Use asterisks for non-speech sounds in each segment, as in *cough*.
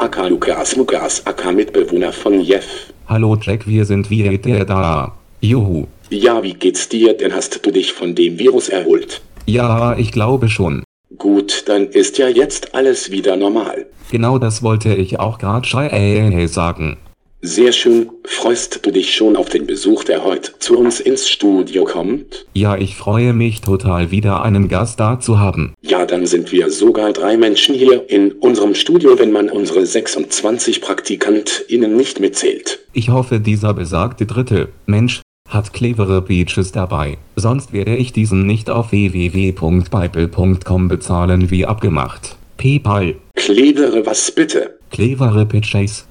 Aka Lukas Mugas aka Mitbewohner von Jeff. Hallo Jack, wir sind wieder da. Juhu. Ja, wie geht's dir? Denn hast du dich von dem Virus erholt? Ja, ich glaube schon. Gut, dann ist ja jetzt alles wieder normal. Genau das wollte ich auch gerade äh, sagen. Sehr schön. Freust du dich schon auf den Besuch, der heute zu uns ins Studio kommt? Ja, ich freue mich total wieder einen Gast da zu haben. Ja, dann sind wir sogar drei Menschen hier in unserem Studio, wenn man unsere 26 PraktikantInnen nicht mitzählt. Ich hoffe, dieser besagte dritte Mensch hat clevere Beaches dabei. Sonst werde ich diesen nicht auf www.bible.com bezahlen wie abgemacht. PayPal. Clevere was bitte? Clevere Pitches.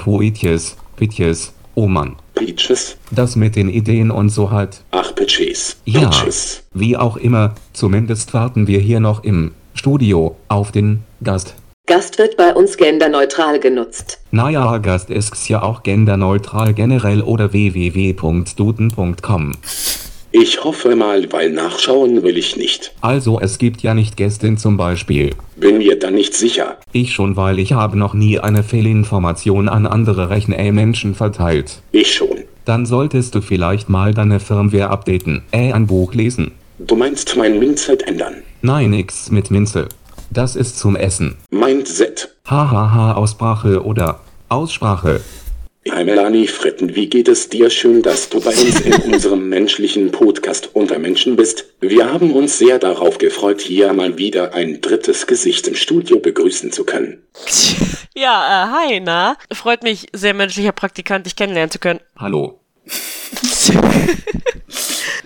Poetjes, Pitches. Oh Mann. Peaches? Das mit den Ideen und so halt. Ach, Pitches. Ja, Peaches. wie auch immer, zumindest warten wir hier noch im Studio auf den Gast. Gast wird bei uns genderneutral genutzt. Naja, Gast ist ja auch genderneutral generell oder www.duden.com. Ich hoffe mal, weil nachschauen will ich nicht. Also es gibt ja nicht Gästin zum Beispiel. Bin mir da nicht sicher. Ich schon, weil ich habe noch nie eine Fehlinformation an andere Rechner-Menschen verteilt. Ich schon. Dann solltest du vielleicht mal deine Firmware updaten, äh ein Buch lesen. Du meinst mein Mindset ändern? Nein, nix mit Minze. Das ist zum Essen. Mindset. Hahaha, Aussprache oder Aussprache. Hi Melanie Fritten, wie geht es dir? Schön, dass du bei uns in unserem menschlichen Podcast unter Menschen bist. Wir haben uns sehr darauf gefreut, hier mal wieder ein drittes Gesicht im Studio begrüßen zu können. *laughs* Ja, äh, hi, na? Freut mich, sehr menschlicher Praktikant, dich kennenlernen zu können. Hallo. *laughs*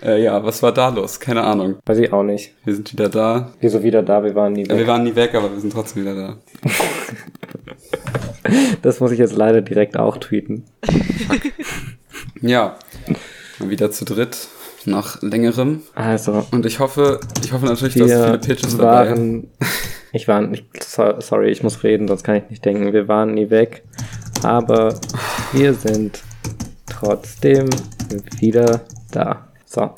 Äh, ja, was war da los? Keine Ahnung. Weiß ich auch nicht. Wir sind wieder da. Wieso wieder da? Wir waren nie Ja, wir weg. waren nie weg, aber wir sind trotzdem wieder da. *laughs* Das muss ich jetzt leider direkt auch tweeten. Ja, wieder zu dritt, nach längerem. Also, Und ich hoffe, ich hoffe natürlich, dass viele Pitches dabei waren. *laughs* Ich war nicht. so- Sorry, ich muss reden, sonst kann ich nicht denken. Wir waren nie weg. Aber wir sind trotzdem wieder da. So.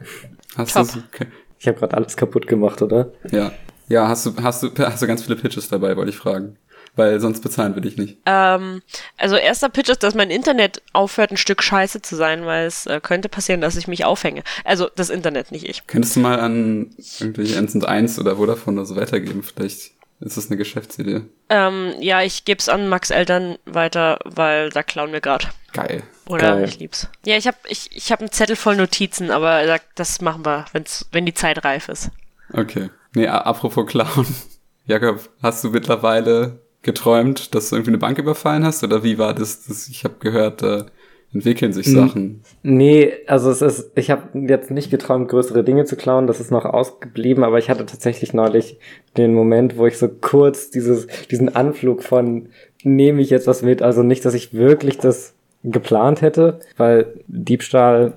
Hast du, okay. Ich habe gerade alles kaputt gemacht, oder? Ja. Ja, hast du, hast du, hast du ganz viele Pitches dabei, wollte ich fragen. Weil sonst bezahlen wir dich nicht. Ähm, also erster Pitch ist, dass mein Internet aufhört, ein Stück scheiße zu sein, weil es äh, könnte passieren, dass ich mich aufhänge. Also das Internet, nicht ich. Könntest du mal an irgendwelche 1 und 1 oder Vodafone oder so weitergeben? Vielleicht ist das eine Geschäftsidee. Ähm, ja, ich geb's an Max Eltern weiter, weil da klauen wir gerade. Geil. Oder Geil. ich lieb's. Ja, ich hab, ich, ich hab einen Zettel voll Notizen, aber da- das machen wir, wenn's, wenn die Zeit reif ist. Okay. Nee, apropos Clown. *laughs* Jakob, hast du mittlerweile geträumt, dass du irgendwie eine Bank überfallen hast? Oder wie war das? das ich habe gehört, da entwickeln sich Sachen. Nee, also es ist, ich habe jetzt nicht geträumt, größere Dinge zu klauen, das ist noch ausgeblieben, aber ich hatte tatsächlich neulich den Moment, wo ich so kurz dieses, diesen Anflug von nehme ich jetzt was mit, also nicht, dass ich wirklich das geplant hätte, weil Diebstahl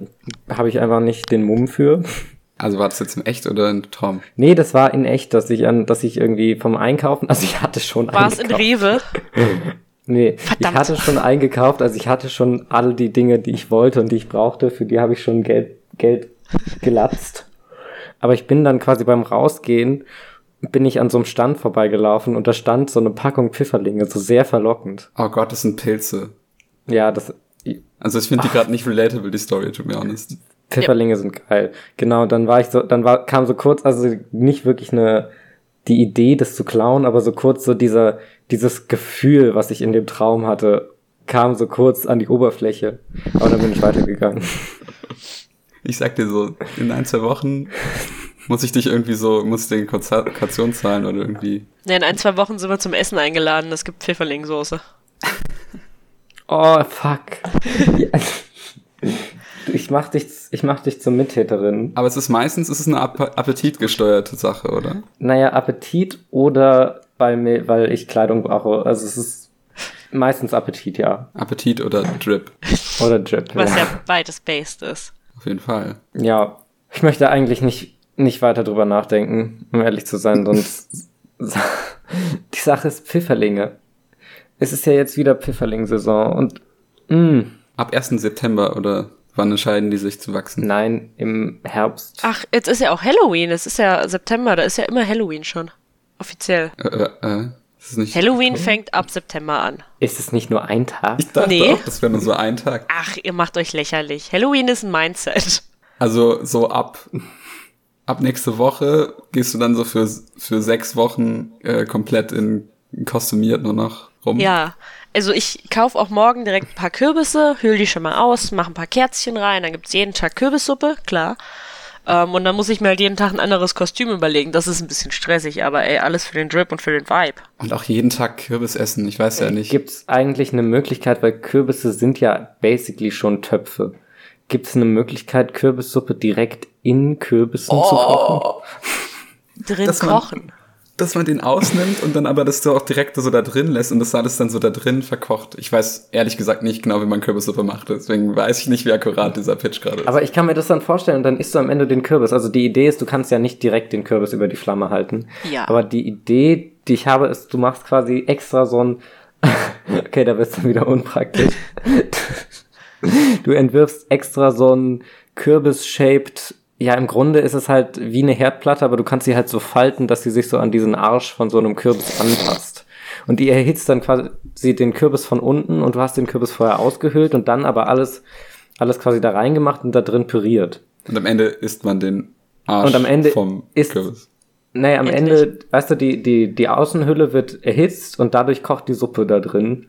habe ich einfach nicht den Mumm für. Also war das jetzt im Echt oder ein Traum? Nee, das war in echt, dass ich an, dass ich irgendwie vom Einkaufen, also ich hatte schon War es in. Rewe? *laughs* Nee, Verdammt. ich hatte schon eingekauft, also ich hatte schon all die Dinge, die ich wollte und die ich brauchte, für die habe ich schon Geld, Geld gelatzt. Aber ich bin dann quasi beim Rausgehen, bin ich an so einem Stand vorbeigelaufen und da stand so eine Packung Pfifferlinge, so sehr verlockend. Oh Gott, das sind Pilze. Ja, das, Also ich finde die gerade nicht relatable, die Story, to be honest. Pfifferlinge sind geil. Genau, dann war ich so, dann war, kam so kurz, also nicht wirklich eine, die Idee, das zu klauen, aber so kurz so dieser, dieses Gefühl, was ich in dem Traum hatte, kam so kurz an die Oberfläche. Aber dann bin ich weitergegangen. Ich sag dir so, in ein, zwei Wochen muss ich dich irgendwie so, muss ich dir Kaution zahlen oder irgendwie. Ja, in ein, zwei Wochen sind wir zum Essen eingeladen. Es gibt Pfifferlingssoße. Oh, fuck. *laughs* Ich mach dich, ich mach dich zur Mittäterin. Aber es ist meistens, es ist eine App appetitgesteuerte Sache, oder? Naja, Appetit oder bei mir, weil ich Kleidung brauche. Also es ist meistens Appetit, ja. Appetit oder Drip. Oder Drip. Was ja. ja beides based ist. Auf jeden Fall. Ja, ich möchte eigentlich nicht, nicht weiter drüber nachdenken, um ehrlich zu sein, sonst. *laughs* Die Sache ist Pfifferlinge. Es ist ja jetzt wieder Pfifferling-Saison und. Mh, Ab 1. September oder wann entscheiden die sich zu wachsen? nein, im Herbst. Ach, jetzt ist ja auch Halloween. Es ist ja September. Da ist ja immer Halloween schon. Offiziell. Äh, äh, äh. Ist es nicht Halloween Oktober? fängt ab September an. Ist es nicht nur ein Tag? Ich dachte Nee. auch, das wäre nur so ein Tag. Ach, ihr macht euch lächerlich. Halloween ist ein Mindset. Also so ab, ab nächste Woche gehst du dann so für, für sechs Wochen äh, komplett in kostümiert nur noch rum. Ja, also ich kaufe auch morgen direkt ein paar Kürbisse, hüll die schon mal aus, mache ein paar Kerzchen rein, dann gibt's jeden Tag Kürbissuppe, klar. Ähm, und dann muss ich mir halt jeden Tag ein anderes Kostüm überlegen. Das ist ein bisschen stressig, aber ey, alles für den Drip und für den Vibe. Und auch jeden Tag Kürbis essen, ich weiß ja nicht. Gibt es eigentlich eine Möglichkeit, weil Kürbisse sind ja basically schon Töpfe. Gibt es eine Möglichkeit, Kürbissuppe direkt in Kürbissen zu kochen? Drin man- kochen. Dass man den ausnimmt und dann aber das so auch direkt so da drin lässt und das alles dann so da drin verkocht. Ich weiß ehrlich gesagt nicht genau, wie man Kürbissuppe macht, deswegen weiß ich nicht, wie akkurat dieser Pitch gerade ist. Aber ich kann mir das dann vorstellen und dann isst du am Ende den Kürbis. Also die Idee ist, du kannst ja nicht direkt den Kürbis über die Flamme halten. Ja. Aber die Idee, die ich habe, ist, du machst quasi extra so ein, *laughs* okay, da wird's dann wieder unpraktisch. *laughs* Du entwirfst extra so ein Kürbis-shaped, ja, im Grunde ist es halt wie eine Herdplatte, aber du kannst sie halt so falten, dass sie sich so an diesen Arsch von so einem Kürbis anpasst. Und die erhitzt dann quasi den Kürbis von unten und du hast den Kürbis vorher ausgehöhlt und dann aber alles, alles quasi da reingemacht und da drin püriert. Und am Ende isst man den Arsch Und am Ende vom isst- Kürbis. Naja, am Endlich. Ende, weißt du, die, die, die Außenhülle wird erhitzt und dadurch kocht die Suppe da drin.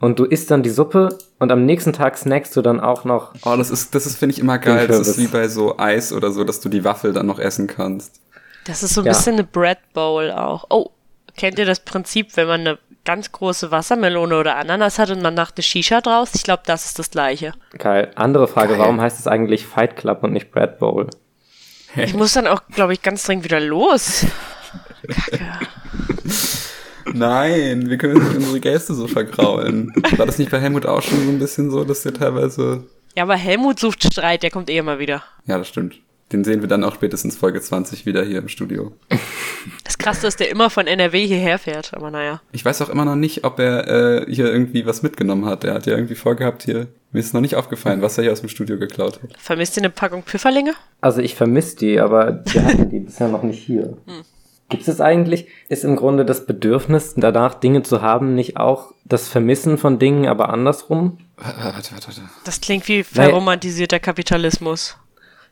Und du isst dann die Suppe und am nächsten Tag snackst du dann auch noch. Oh, das ist, das ist, finde ich, immer geil. Das ist wie bei so Eis oder so, dass du die Waffel dann noch essen kannst. Das ist so ein Ja. bisschen eine Bread Bowl auch. Oh, kennt ihr das Prinzip, wenn man eine ganz große Wassermelone oder Ananas hat und man macht eine Shisha draus? Ich glaube, das ist das gleiche. Geil. Andere Frage, Geil. warum heißt es eigentlich Fight Club und nicht Bread Bowl? Ich muss dann auch, glaube ich, ganz dringend wieder los. *laughs* Kacke. Nein, wir können nicht unsere Gäste so vergraulen. War das nicht bei Helmut auch schon so ein bisschen so, dass der teilweise. Ja, aber Helmut sucht Streit, der kommt eh immer wieder. Ja, das stimmt. Den sehen wir dann auch spätestens Folge 20 wieder hier im Studio. Das Krasse ist, der immer von NRW hierher fährt, aber naja. Ich weiß auch immer noch nicht, ob er äh, hier irgendwie was mitgenommen hat. Er hat ja irgendwie vorgehabt hier. Mir ist noch nicht aufgefallen, was er hier aus dem Studio geklaut hat. Vermisst ihr eine Packung Pfifferlinge? Also ich vermisse die, aber wir hatten die bisher noch nicht hier. Gibt es eigentlich, ist im Grunde das Bedürfnis danach, Dinge zu haben, nicht auch das Vermissen von Dingen, aber andersrum? Warte, warte, warte. Das klingt wie Nein. verromantisierter Kapitalismus.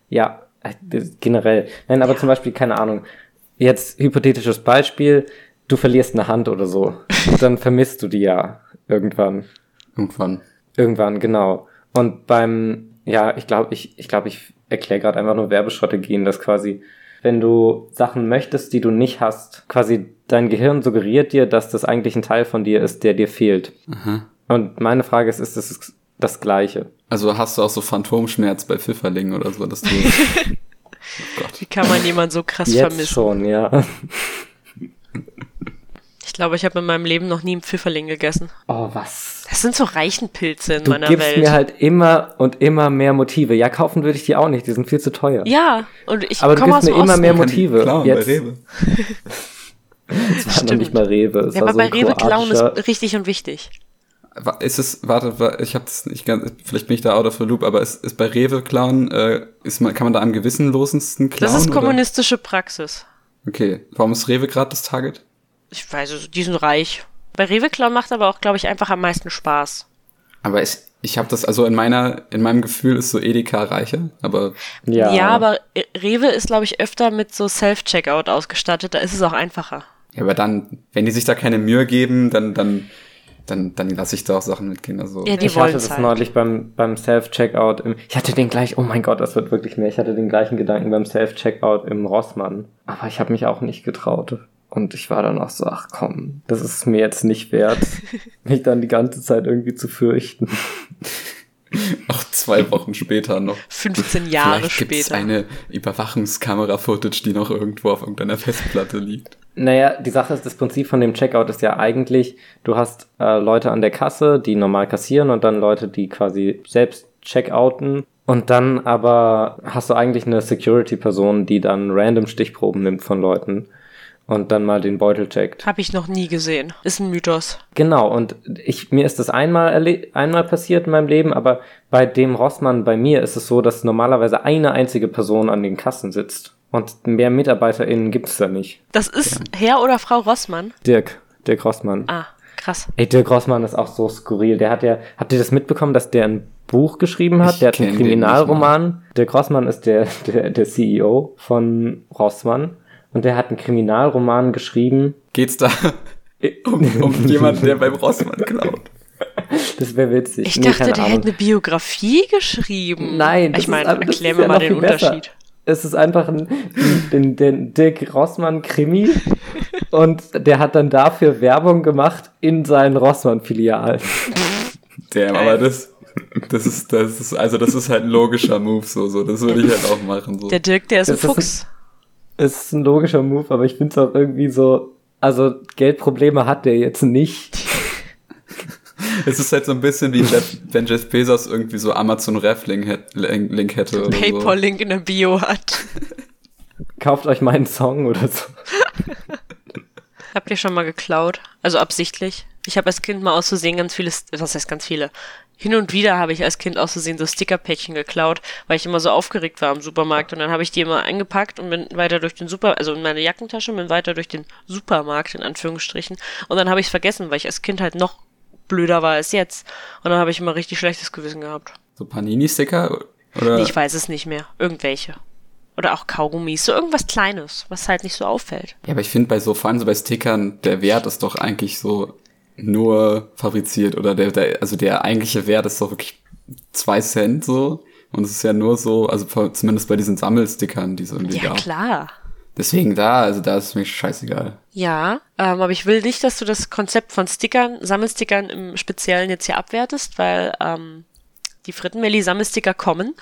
Ja, äh, generell. Nein, aber zum Beispiel, keine Ahnung. Jetzt hypothetisches Beispiel, du verlierst eine Hand oder so. *laughs* Dann vermisst du die ja irgendwann. Irgendwann. Irgendwann, genau. Und beim, ja, ich glaube, ich, ich glaube, ich erkläre gerade einfach nur Werbestrategien, dass quasi, wenn du Sachen möchtest, die du nicht hast, quasi dein Gehirn suggeriert dir, dass das eigentlich ein Teil von dir ist, der dir fehlt. Und meine Frage ist, ist das das Gleiche? Also hast du auch so Phantomschmerz bei Pfifferlingen oder so, dass du. *laughs* Wie kann man jemanden so krass Jetzt vermissen? schon, ja. Ich glaube, ich habe in meinem Leben noch nie einen Pfifferling gegessen. Oh, was? Das sind so Reichenpilze in Du meiner gibst Welt. mir halt immer und immer mehr Motive. Ja, kaufen würde ich die auch nicht, die sind viel zu teuer. ja, und ich Aber du komme aus gibst dem mir immer Osten. mehr kann die Motive. klauen Jetzt. bei Rewe. Es war noch nicht mal Rewe. Es Ja, aber so bei Rewe klauen ist richtig und wichtig. Ist es, warte, wa- ich habe das nicht ganz, vielleicht bin ich da out of the loop, aber ist, ist bei Rewe klauen, äh, ist man, kann man da am gewissenlosesten klauen? Das ist oder? kommunistische Praxis. Okay, warum ist Rewe gerade das Target? Ich weiß es, die sind reich. Bei Rewe klauen macht aber auch, glaube ich, einfach am meisten Spaß. Aber ich, ich habe das, also in meiner, in meinem Gefühl ist so Edeka reicher, aber Ja, Ja, aber Rewe ist, glaube ich, öfter mit so Self-Checkout ausgestattet. Da ist es auch einfacher. Ja, aber dann, wenn die sich da keine Mühe geben, dann, dann, dann, dann lasse ich da auch Sachen mitgehen. Also Ja, die ich hatte das halt. neulich beim, beim Self-Checkout. im- Ich hatte den gleich, oh mein Gott, das wird wirklich mehr. Ich hatte den gleichen Gedanken beim Self-Checkout im Rossmann. Aber ich habe mich auch nicht getraut. Und ich war dann auch so, ach komm, das ist mir jetzt nicht wert, *laughs* mich dann die ganze Zeit irgendwie zu fürchten. *laughs* auch zwei Wochen später noch. 15 Jahre Vielleicht gibt's später. eine Überwachungskamera-Footage, die noch irgendwo auf irgendeiner Festplatte liegt. Naja, die Sache ist, das Prinzip von dem Checkout ist ja eigentlich, du hast äh, Leute an der Kasse, die normal kassieren und dann Leute, die quasi selbst checkouten. Und dann aber hast du eigentlich eine Security-Person, die dann random Stichproben nimmt von Leuten und dann mal den Beutel checkt. Habe ich noch nie gesehen. Ist ein Mythos. Genau, und ich, mir ist das einmal, einmal passiert in meinem Leben, aber bei dem Rossmann bei mir ist es so, dass normalerweise eine einzige Person an den Kassen sitzt. Und mehr MitarbeiterInnen gibt es da nicht. Das ist Herr oder Frau Rossmann. Dirk. Dirk Rossmann. Ah, krass. Ey, Dirk Rossmann ist auch so skurril. Der hat ja, habt ihr das mitbekommen, dass der ein Buch geschrieben hat? Ich der hat einen Kriminalroman. Dirk Rossmann ist der, *laughs* der, der CEO von Rossmann. Und der hat einen Kriminalroman geschrieben. Geht's da *laughs* um, um jemanden, der beim Rossmann *laughs* klaut? Das wäre witzig. Ich Nee, dachte, der Ahnung. hätte eine Biografie geschrieben. Nein, das ich meine, ist, erklär ist mir ja mal den besser. Unterschied. Es ist einfach ein, ein, ein Dirk Rossmann Krimi *laughs* und der hat dann dafür Werbung gemacht in seinen Rossmann-Filialen. Damn, aber das, das ist, das ist, also das ist halt ein logischer Move, so, so. Das würde ich halt auch machen, so. Der Dirk, der ist ein Das ist ein- Fuchs. Es ist ein logischer Move, aber ich finde es auch irgendwie so, also Geldprobleme hat der jetzt nicht. *laughs* Es ist halt so ein bisschen wie Jeff, wenn Jeff Bezos irgendwie so Amazon Ref Link, hätt- Link hätte oder so. Paypal-Link in der Bio hat. *laughs* Kauft euch meinen Song oder so. Habt ihr schon mal geklaut? Also absichtlich? Ich habe als Kind mal aus Versehen ganz viele, was heißt ganz viele? Hin und wieder habe ich als Kind aus Versehen so Stickerpäckchen geklaut, weil ich immer so aufgeregt war im Supermarkt und dann habe ich die immer eingepackt und bin weiter durch den Super, also in meine Jackentasche und bin weiter durch den Supermarkt in Anführungsstrichen und dann habe ich es vergessen, weil ich als Kind halt noch blöder war als jetzt und dann habe ich immer richtig schlechtes Gewissen gehabt. So Panini-Sticker? Oder? Nee, ich weiß es nicht mehr. Irgendwelche. Oder auch Kaugummis, so irgendwas Kleines, was halt nicht so auffällt. Ja, aber ich finde bei so, vor allem so bei Stickern, der Wert ist doch eigentlich so nur fabriziert oder der, der also der eigentliche Wert ist doch wirklich zwei Cent so. Und es ist ja nur so, also zumindest bei diesen Sammelstickern, die es irgendwie Ja, gab. klar. Deswegen da, also da ist mir scheißegal. Ja, ähm, aber ich will nicht, dass du das Konzept von Stickern, Sammelstickern im Speziellen jetzt hier abwertest, weil ähm, die Frittenmelli-Sammelsticker kommen.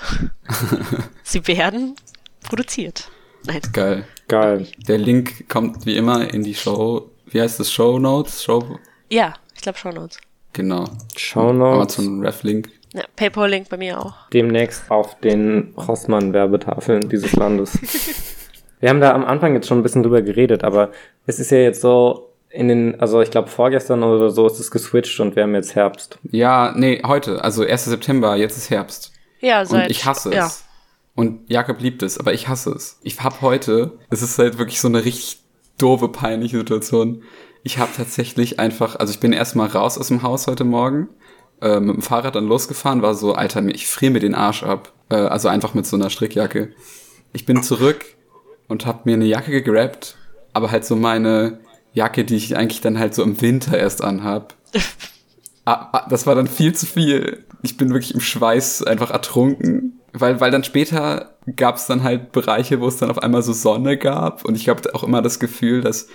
*laughs* Sie werden produziert. Nein. Geil. Geil. Der Link kommt wie immer in die Show. Wie heißt das? Show Notes? Show. Ja, ich glaube schon uns. Genau. Shownotes. Amazon Ref Link. Ja, Paypal-Link bei mir auch. demnächst auf den Rossmann-Werbetafeln dieses Landes. *laughs* Wir haben da am Anfang jetzt schon ein bisschen drüber geredet, aber es ist ja jetzt so in den, also ich glaube vorgestern oder so ist es geswitcht und wir haben jetzt Herbst. Ja, nee, heute. Also 1. September, jetzt ist Herbst. Ja, seit. Und ich hasse ja. es. Und Jakob liebt es, aber ich hasse es. Ich hab heute, es ist halt wirklich so eine richtig doofe, peinliche Situation. Ich habe tatsächlich einfach, also ich bin erstmal raus aus dem Haus heute Morgen, äh, mit dem Fahrrad dann losgefahren, war so, Alter, ich friere mir den Arsch ab. Äh, also einfach mit so einer Strickjacke. Ich bin zurück und hab mir eine Jacke gegrabt, aber halt so meine Jacke, die ich eigentlich dann halt so im Winter erst anhab. *laughs* Ah, ah, das war dann viel zu viel. Ich bin wirklich im Schweiß einfach ertrunken. Weil, weil dann später gab es dann halt Bereiche, wo es dann auf einmal so Sonne gab. Und ich habe auch immer das Gefühl, dass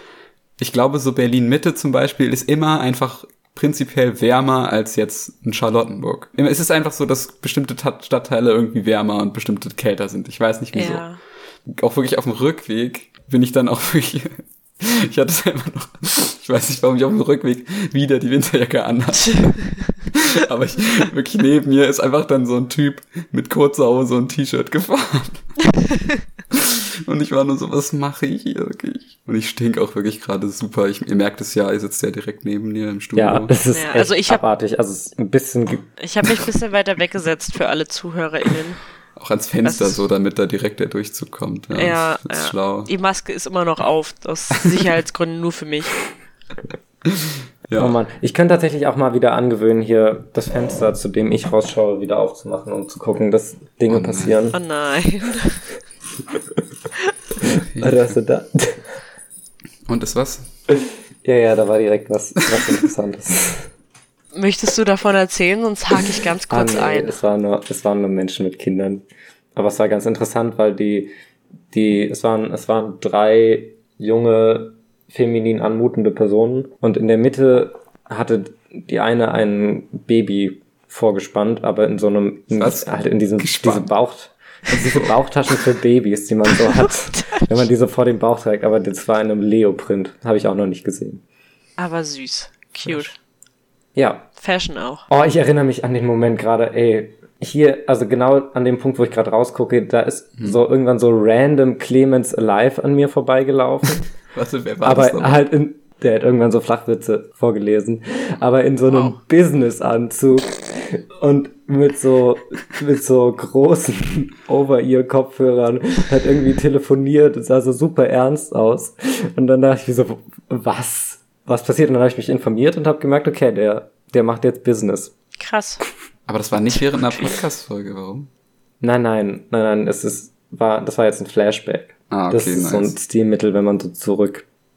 ich glaube, so Berlin-Mitte zum Beispiel ist immer einfach prinzipiell wärmer als jetzt in Charlottenburg. Es ist einfach so, dass bestimmte Ta- Stadtteile irgendwie wärmer und bestimmte kälter sind. Ich weiß nicht wieso. Ja. Auch wirklich auf dem Rückweg bin ich dann auch *laughs* wirklich. Ich hatte es immer noch. Ich weiß nicht, warum ich auf dem Rückweg wieder die Winterjacke anhatte. *laughs* Aber ich, wirklich neben mir ist einfach dann so ein Typ mit kurzer Hose und T-Shirt gefahren. *laughs* Und ich war nur so, was mache ich hier wirklich? Und ich stink auch wirklich gerade super. Ich, ihr merkt es ja, ihr sitzt ja direkt neben mir im Studio. Ja, es ist Ja, echt also ich hab- abartig. Also es ist ein bisschen, Ich habe mich ein bisschen weiter weggesetzt für alle ZuhörerInnen. auch ans Fenster Das- so, damit da direkt der Durchzug kommt. Ja, Ja, das ist ja. schlau. Die Maske ist immer noch auf, aus Sicherheitsgründen nur für mich. *laughs* Ja. oh Mann. Ich könnte tatsächlich auch mal wieder angewöhnen, hier das Fenster, zu dem ich rausschaue, wieder aufzumachen, um zu gucken, dass Dinge Oh passieren. Oh nein. *laughs* Alter, hast du da? Und ist was? Ja, ja, da war direkt was, was Interessantes. Möchtest du davon erzählen, sonst hake ich ganz kurz Ah, nee, ein. Es, war nur, es waren nur Menschen mit Kindern. Aber es war ganz interessant, weil die, die, es waren, es waren drei junge, feminin anmutende Personen und in der Mitte hatte die eine ein Baby vorgespannt, aber in so einem, in, Was? halt in diesem, diese Gespannt? Bauch, also diese Bauchtaschen für Babys, die man so *laughs* hat, wenn man diese vor dem Bauch trägt, aber das war in einem Leoprint, habe ich auch noch nicht gesehen. Aber süß. Cute. Ja, Fashion auch. Oh, ich erinnere mich an den Moment gerade, ey. Hier, also genau an dem Punkt, wo ich gerade rausgucke, da ist so irgendwann so random Clemens Alive an mir vorbeigelaufen. *laughs* Warte, wer war aber das nochmal? halt in, der hat irgendwann so Flachwitze vorgelesen, aber in so einem Business-Anzug und mit so, mit so großen *laughs* Over-Ear-Kopfhörern, hat irgendwie telefoniert und sah so super ernst aus. Und dann dachte ich mir so, was? was passiert. Und dann habe ich mich informiert und habe gemerkt, okay, der, der macht jetzt Business. Krass. Aber das war nicht während einer Podcast-Folge, warum? Nein, nein, nein, nein, es ist, war, das war jetzt ein Flashback. Ah, das okay, ist so ein nice. Stilmittel, wenn man so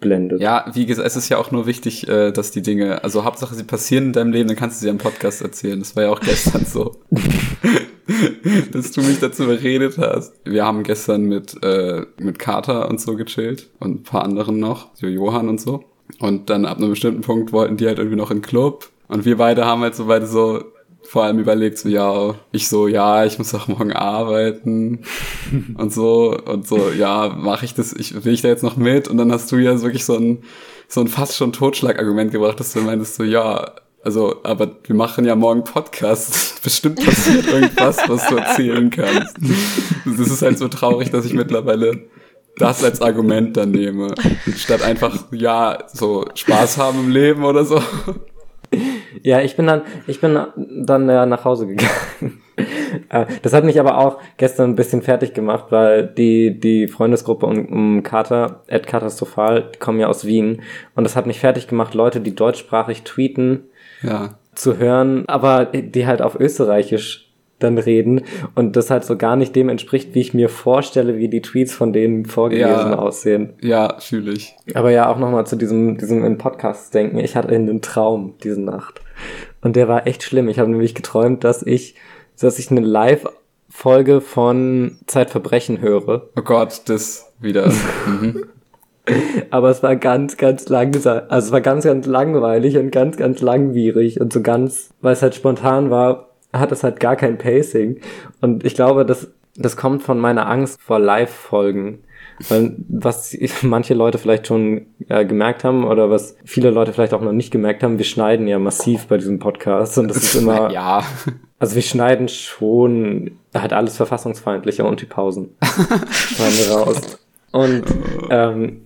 zurückblendet. Ja, wie gesagt, es ist ja auch nur wichtig, äh, dass die Dinge, also Hauptsache sie passieren in deinem Leben, dann kannst du sie am Podcast erzählen. Das war ja auch gestern so. *laughs* dass du mich dazu überredet hast. Wir haben gestern mit, äh, mit Carter und so gechillt und ein paar anderen noch, so Johann und so. Und dann ab einem bestimmten Punkt wollten die halt irgendwie noch in den Club. Und wir beide haben halt so beide so vor allem überlegt, so, ja, ich so, ja, ich muss auch morgen arbeiten *laughs* und so, und so, ja, mache ich das, ich, will ich da jetzt noch mit? Und dann hast du ja wirklich so ein, so ein fast schon Totschlagargument gebracht, dass du meintest so, ja, also, aber wir machen ja morgen Podcast. *laughs* Bestimmt passiert irgendwas, was du erzählen kannst. Das ist halt so traurig, dass ich mittlerweile das als Argument dann nehme. Statt einfach, ja, so Spaß haben im Leben oder so. Ja, ich bin dann, ich bin dann ja nach Hause gegangen. *laughs* Äh, Das hat mich aber auch gestern ein bisschen fertig gemacht, weil die, die Freundesgruppe um, um Kater, Ed Katastrophal, die kommen ja aus Wien. Und das hat mich fertig gemacht, Leute, die deutschsprachig tweeten, Ja. zu hören, aber die halt auf Österreichisch dann reden und das halt so gar nicht dem entspricht, wie ich mir vorstelle, wie die Tweets von denen vorgelesen Ja. aussehen. Ja, fühle ich. Aber ja, auch nochmal zu diesem, diesem in Podcast denken. Ich hatte einen Traum diese Nacht. Und der war echt schlimm. Ich habe nämlich geträumt, dass ich, dass ich eine Live-Folge von Zeitverbrechen höre. Oh Gott, das wieder. *laughs* Mhm. Aber es war ganz, ganz langsam. Also es war ganz, ganz langweilig und ganz, ganz langwierig und so ganz, weil es halt spontan war, hat es halt gar kein Pacing. Und ich glaube, das, das kommt von meiner Angst vor Live-Folgen. Weil was manche Leute vielleicht schon äh, gemerkt haben oder was viele Leute vielleicht auch noch nicht gemerkt haben, wir schneiden ja massiv bei diesem Podcast und das ist immer, *laughs* ja. also wir schneiden schon halt alles verfassungsfeindlicher und die Pausen *laughs* schneiden wir raus. Und ähm,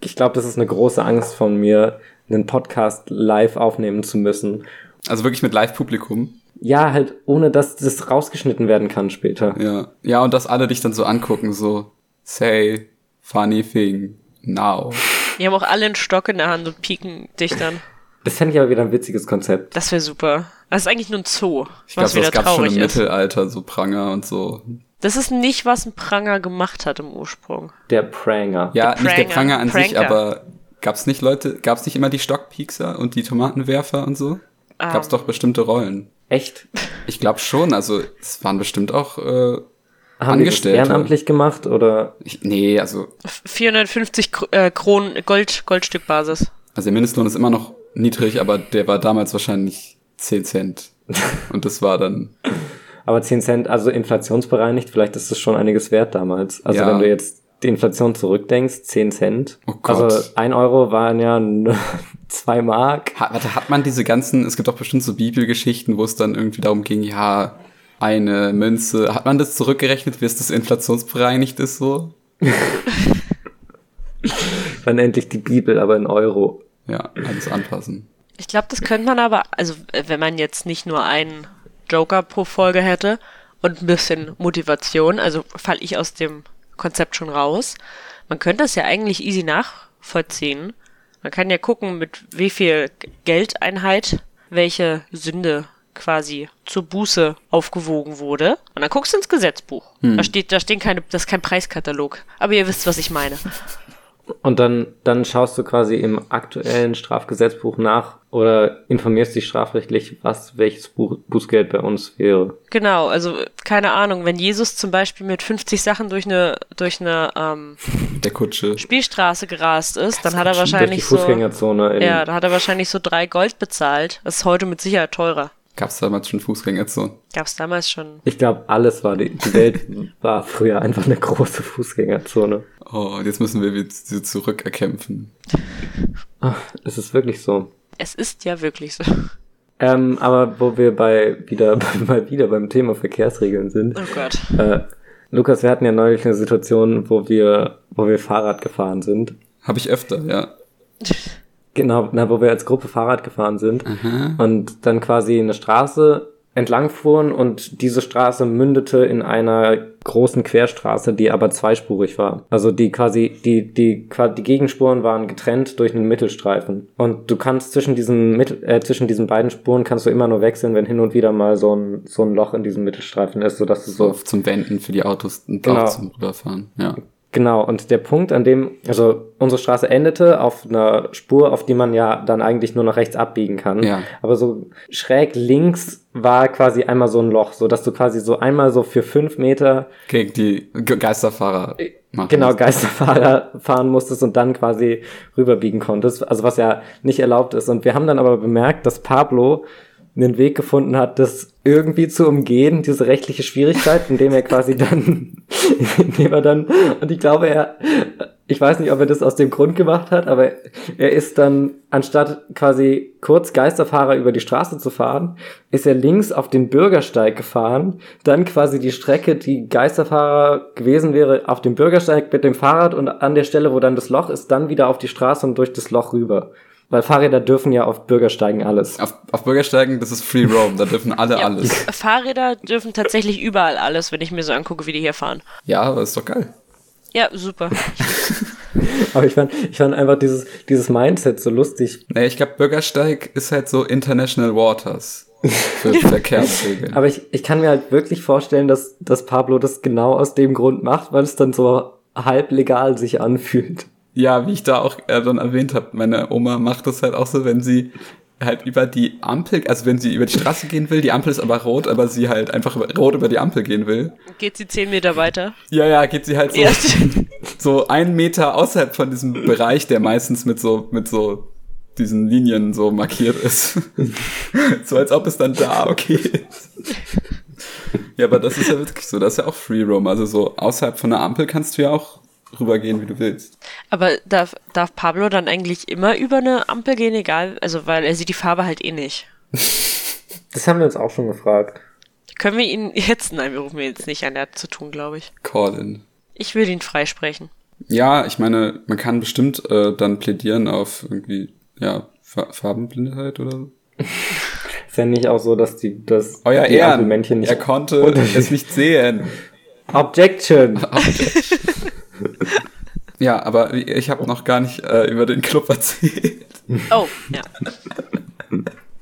ich glaube, das ist eine große Angst von mir, einen Podcast live aufnehmen zu müssen. Also wirklich mit Live-Publikum. Ja, halt ohne dass das rausgeschnitten werden kann später. Ja. Ja, und dass alle dich dann so angucken, so, say funny thing now. Die haben auch alle einen Stock in der Hand und pieken dich dann. Das fände ich aber wieder ein witziges Konzept. Das wäre super. Das ist eigentlich nur ein Zoo, Ich glaube, das gab's schon traurig im ist. Mittelalter, so Pranger und so. Das ist nicht, was ein Pranger gemacht hat im Ursprung. Der Pranger. Ja, Der nicht der Pranger. Pranger an sich, Pranker. aber gab's nicht Leute, gab's nicht immer die Stockpiekser und die Tomatenwerfer und so? Gab's Ähm. doch bestimmte Rollen. Echt? Ich glaube schon, also es waren bestimmt auch, äh, Haben die das Angestellte. ehrenamtlich gemacht oder? ich, nee, also, 450 Kr- äh, Kronen Gold, Goldstück Basis. also der Mindestlohn ist immer noch niedrig, aber der war damals wahrscheinlich 10 Cent. *laughs* Und das war dann, Aber 10 Cent, also inflationsbereinigt, vielleicht ist das schon einiges wert damals. Also Ja. wenn du jetzt die Inflation zurückdenkst, 10 Cent. Oh Gott. Also ein Euro waren ja zwei Mark. hat, warte, hat man diese ganzen, es gibt doch bestimmt so Bibelgeschichten, wo es dann irgendwie darum ging, ja, eine Münze, hat man das zurückgerechnet, wie es das inflationsbereinigt ist so? *laughs* Dann endlich die Bibel, aber in Euro. Ja, alles anpassen. Ich glaube, das könnte man aber, also äh, wenn man jetzt nicht nur einen Joker pro Folge hätte und ein bisschen Motivation, also falle ich aus dem Konzept schon raus. Man könnte das ja eigentlich easy nachvollziehen. Man kann ja gucken, mit wie viel Geldeinheit welche Sünde quasi zur Buße aufgewogen wurde. Und dann guckst du ins Gesetzbuch. Da steht, da stehen keine, das ist kein Preiskatalog. Aber ihr wisst, was ich meine. Und dann, dann schaust du quasi im aktuellen Strafgesetzbuch nach oder informierst dich strafrechtlich, was welches Buch, Bußgeld bei uns wäre. Genau, also keine Ahnung, wenn Jesus zum Beispiel mit 50 Sachen durch eine durch eine ähm, *laughs* Der Kutsche. Spielstraße gerast ist, dann hat er Durch die wahrscheinlich so Fußgängerzone in, ja, da hat er wahrscheinlich so drei Gold bezahlt. Das ist heute mit Sicherheit teurer. Gab's damals schon Fußgängerzone? Gab's damals schon. Ich glaube, alles war die, die Welt war früher einfach eine große Fußgängerzone. Oh, und jetzt müssen wir wieder sie zurückerkämpfen. Ach, es ist wirklich so. Es ist ja wirklich so. Ähm, aber wo wir bei wieder *laughs* mal wieder beim Thema Verkehrsregeln sind, Oh Gott. äh, Lukas, wir hatten ja neulich eine Situation, wo wir wo wir Fahrrad gefahren sind. Habe ich öfter, ja. *laughs* Genau, na, wo wir als Gruppe Fahrrad gefahren sind und dann quasi eine Straße entlang fuhren und diese Straße mündete in einer großen Querstraße, die aber zweispurig war. Also die quasi, die, die, die Gegenspuren waren getrennt durch einen Mittelstreifen. Und du kannst zwischen diesen, Mittel, äh, zwischen diesen beiden Spuren kannst du immer nur wechseln, wenn hin und wieder mal so ein, so ein Loch in diesem Mittelstreifen ist, sodass du So so zum Wenden für die Autos und Genau. zum Rüberfahren. Ja. Genau, und der Punkt, an dem, also unsere Straße endete auf einer Spur, auf die man ja dann eigentlich nur nach rechts abbiegen kann. Ja. Aber so schräg links war quasi einmal so ein Loch, so dass du quasi so einmal so für fünf Meter Gegen die Ge Geisterfahrer machen. genau Geisterfahrer fahren musstest und dann quasi rüberbiegen konntest. Also was ja nicht erlaubt ist. Und wir haben dann aber bemerkt, dass Pablo einen Weg gefunden hat, das irgendwie zu umgehen, diese rechtliche Schwierigkeit, indem er quasi dann, *laughs* indem er dann, und ich glaube, er, ich weiß nicht, ob er das aus dem Grund gemacht hat, aber er ist dann, anstatt quasi kurz Geisterfahrer über die Straße zu fahren, ist er links auf den Bürgersteig gefahren, dann quasi die Strecke, die Geisterfahrer gewesen wäre, auf dem Bürgersteig mit dem Fahrrad und an der Stelle, wo dann das Loch ist, dann wieder auf die Straße und durch das Loch rüber. Weil Fahrräder dürfen ja auf Bürgersteigen alles. Auf, auf Bürgersteigen, das ist Free Roam, da dürfen alle *laughs* Ja, alles. Fahrräder dürfen tatsächlich überall alles, wenn ich mir so angucke, wie die hier fahren. Ja, aber ist doch geil. Ja, super. *laughs* Aber ich fand, ich fand einfach dieses, dieses Mindset so lustig. Nee, ich glaube, Bürgersteig ist halt so International Waters für *laughs* Verkehrsregeln. Aber ich, ich kann mir halt wirklich vorstellen, dass, dass Pablo das genau aus dem Grund macht, weil es dann so halb legal sich anfühlt. Ja, wie ich da auch äh, dann erwähnt habe, meine Oma macht das halt auch so, wenn sie halt über die Ampel, also wenn sie über die Straße gehen will, die Ampel ist aber rot, aber sie halt einfach rot über die Ampel gehen will. Geht sie zehn Meter weiter? Ja, ja, geht sie halt so, Ja. *laughs* so einen Meter außerhalb von diesem Bereich, der meistens mit so, mit so diesen Linien so markiert ist. *laughs* so als ob es dann da okay ist. Ja, aber das ist ja wirklich so, das ist ja auch Free Roam. Also so außerhalb von der Ampel kannst du ja auch rübergehen, wie du willst. Aber darf, darf Pablo dann eigentlich immer über eine Ampel gehen, egal? Also, weil er sieht die Farbe halt eh nicht. *laughs* Das haben wir uns auch schon gefragt. Können wir ihn jetzt, nein, wir rufen ihn jetzt nicht an, er hat zu tun, glaube ich. Call in. Ich will ihn freisprechen. Ja, ich meine, man kann bestimmt äh, dann plädieren auf irgendwie, ja, Fa Farbenblindheit oder so. *laughs* Ist ja nicht auch so, dass die, dass Euer die Ehren, Ampelmännchen nicht er konnte *laughs* es nicht sehen. Objection! Ja, aber ich habe noch gar nicht äh, über den Club erzählt. Oh, ja.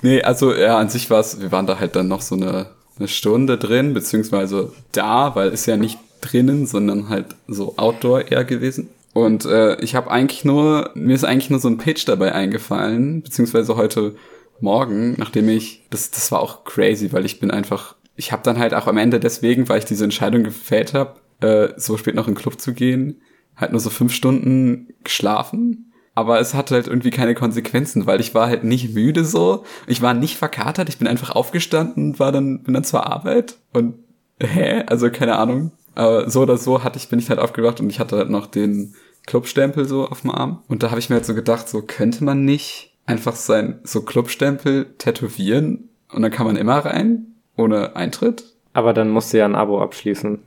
Nee, also ja, an sich war es, wir waren da halt dann noch so eine, eine Stunde drin, beziehungsweise da, weil ist ja nicht drinnen, sondern halt so Outdoor eher gewesen. Und äh, ich habe eigentlich nur, mir ist eigentlich nur so ein Pitch dabei eingefallen, beziehungsweise heute Morgen, nachdem ich, das, das war auch crazy, weil ich bin einfach, ich habe dann halt auch am Ende deswegen, weil ich diese Entscheidung gefällt habe, äh, so spät noch in den Club zu gehen, halt nur so fünf Stunden geschlafen. Aber es hatte halt irgendwie keine Konsequenzen, weil ich war halt nicht müde so. Ich war nicht verkatert, ich bin einfach aufgestanden und war dann, bin dann zur Arbeit und hä? Also keine Ahnung. Aber so oder so hatte ich, bin ich halt aufgewacht und ich hatte halt noch den Clubstempel so auf dem Arm. Und da habe ich mir halt so gedacht, so könnte man nicht einfach sein so Clubstempel tätowieren und dann kann man immer rein, ohne Eintritt? Aber dann musst du ja ein Abo abschließen.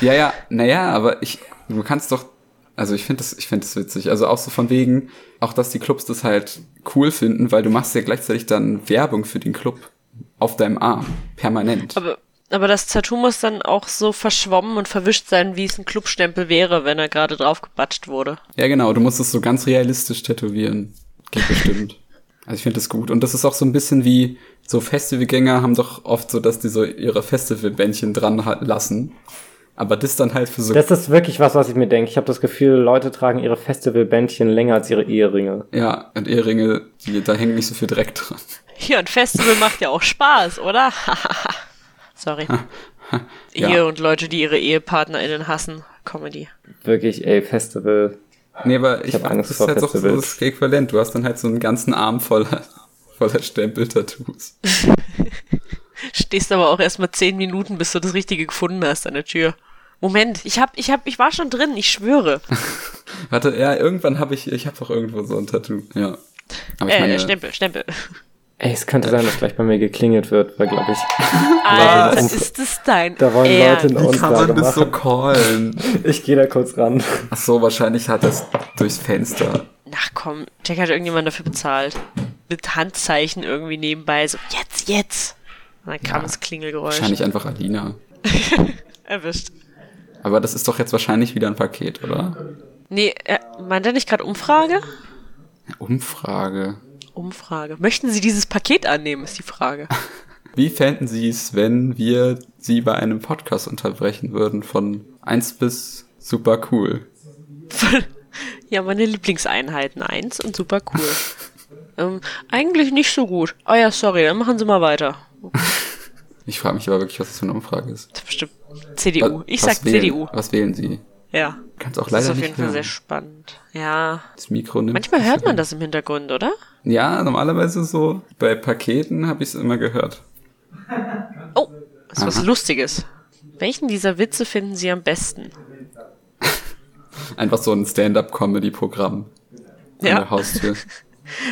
Ja, ja, naja, aber ich, du kannst doch, also ich finde das, ich finde das witzig. Also auch so von wegen, auch dass die Clubs das halt cool finden, weil du machst ja gleichzeitig dann Werbung für den Club auf deinem Arm, permanent. Aber, aber das Tattoo muss dann auch so verschwommen und verwischt sein, wie es ein Clubstempel wäre, wenn er gerade drauf gebatscht wurde. Ja, genau, du musst es so ganz realistisch tätowieren. Geht bestimmt. *laughs* Also ich finde das gut. Und das ist auch so ein bisschen wie, so Festivalgänger haben doch oft so, dass die so ihre Festivalbändchen dran lassen. Aber das dann halt für so, Das ist wirklich was, was ich mir denke. Ich habe das Gefühl, Leute tragen ihre Festivalbändchen länger als ihre Eheringe. ja, und Eheringe, die, da hängt nicht so viel Dreck dran. Hier, ein Festival macht ja auch Spaß, oder? *laughs* Sorry. Ja. Ehe und Leute, die ihre EhepartnerInnen hassen. Comedy. Wirklich, ey, Festival. Nee, aber ich, hab Angst das ist vor halt doch so das Äquivalent. Du hast dann halt so einen ganzen Arm voller, *laughs* voller Stempel-Tattoos. *laughs* Stehst aber auch erstmal zehn Minuten, bis du das Richtige gefunden hast an der Tür. Moment, ich hab, ich hab, ich war schon drin, ich schwöre. *laughs* Warte, ja, irgendwann habe ich, ich habe doch irgendwo so ein Tattoo. Ja. Aber ich Äh, meine, Stempel, Stempel. Ey, es könnte sein, dass gleich bei mir geklingelt wird, weil, glaube ich, *laughs* Alter, das- ist das dein da wollen Ernst? Leute in wie uns kann man das so callen? *laughs* Ich gehe da kurz ran. Ach so, wahrscheinlich hat das durchs Fenster. Ach komm, Jack hat irgendjemand dafür bezahlt. Mit Handzeichen irgendwie nebenbei, so, jetzt, jetzt. Und dann kam Ja. das Klingelgeräusch. Wahrscheinlich einfach Alina. *laughs* Erwischt. Aber das ist doch jetzt wahrscheinlich wieder ein Paket, oder? Nee, äh, meint er nicht gerade Umfrage? Umfrage. Umfrage. Möchten Sie dieses Paket annehmen, ist die Frage. *laughs* Wie fänden Sie es, wenn wir Sie bei einem Podcast unterbrechen würden von 1 bis super cool? *laughs* ja, meine Lieblingseinheiten. Eins und super cool. ähm, eigentlich nicht so gut. Oh ja, sorry, dann machen Sie mal weiter. *laughs* Ich frage mich aber wirklich, was das für eine Umfrage ist. Das ist bestimmt CDU. Was- Ich sag wählen, CDU. Was wählen Sie? Ja. Kannst auch Das leider ist auf nicht jeden Fall hören. sehr spannend. Ja. Das Mikro nimmt. Manchmal hört man das im Hintergrund, oder? Ja, normalerweise so. Bei Paketen habe ich es immer gehört. Oh, das ist was. Lustiges. Welchen dieser Witze finden Sie am besten? *laughs* Einfach so ein Stand-up-Comedy-Programm an Ja. der Haustür. *laughs*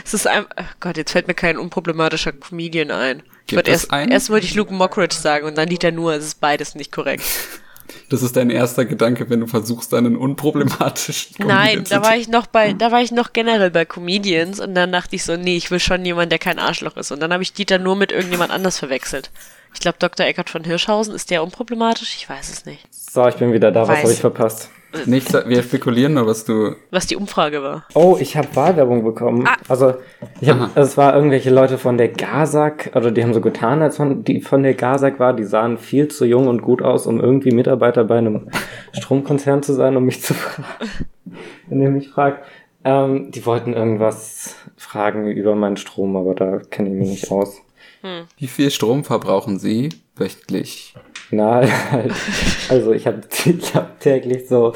Es ist einfach, oh Gott, jetzt fällt mir kein unproblematischer Comedian ein. Ich Gibt es erst, einen? erst wollte ich Luke Mockridge sagen und dann Dieter nur. Es ist beides nicht korrekt. Das ist dein erster Gedanke, wenn du versuchst, einen unproblematischen Nein, Comedian zu da war ich noch bei, da war ich noch generell bei Comedians und dann dachte ich so, nee, ich will schon jemanden, der kein Arschloch ist. Und dann habe ich Dieter nur mit irgendjemand anders verwechselt. Ich glaube, Dr. Eckert von Hirschhausen, ist der unproblematisch? Ich weiß es nicht. So, ich bin wieder da. Was Weiß. habe ich verpasst? Nicht, wir spekulieren nur, was du. Was die Umfrage war. Oh, ich habe Wahlwerbung bekommen. Ah. Also, ich hab, es war irgendwelche Leute von der Gazak, oder die haben so getan, als von, die von der Gazak war. Die sahen viel zu jung und gut aus, um irgendwie Mitarbeiter bei einem Stromkonzern zu sein, um mich zu *laughs* fragen. Wenn ihr mich fragt. Ähm, die wollten irgendwas fragen über meinen Strom, aber da kenne ich mich nicht aus. Wie viel Strom verbrauchen Sie wöchentlich? Na, halt, also ich habe *laughs* ich hab täglich so,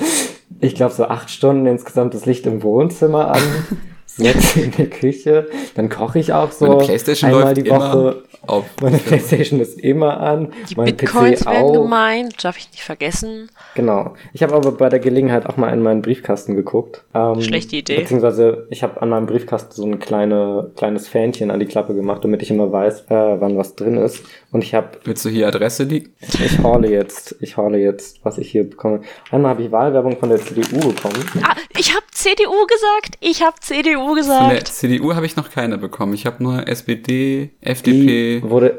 ich glaube so acht Stunden insgesamt das Licht im Wohnzimmer an, *laughs* *laughs* sechs in der Küche, dann koche ich auch so Meine Playstation einmal läuft die immer Woche. auf. Meine Playstation ist immer an, Die mein Bitcoins PC werden auch. gemeint, darf ich nicht vergessen. Genau. Ich habe aber bei der Gelegenheit auch mal in meinen Briefkasten geguckt. Ähm, Schlechte Idee. Beziehungsweise ich habe an meinem Briefkasten so ein kleine, kleines Fähnchen an die Klappe gemacht, damit ich immer weiß, äh, wann was drin ist. Und ich habe Willst du hier Adresse liegen? ich horle jetzt, ich horle jetzt, was ich hier bekomme. Einmal habe ich Wahlwerbung von der CDU bekommen. Ah, ich habe CDU gesagt. Ich habe CDU gesagt. CDU habe ich noch keine bekommen. Ich habe nur SPD, FDP. Die wurde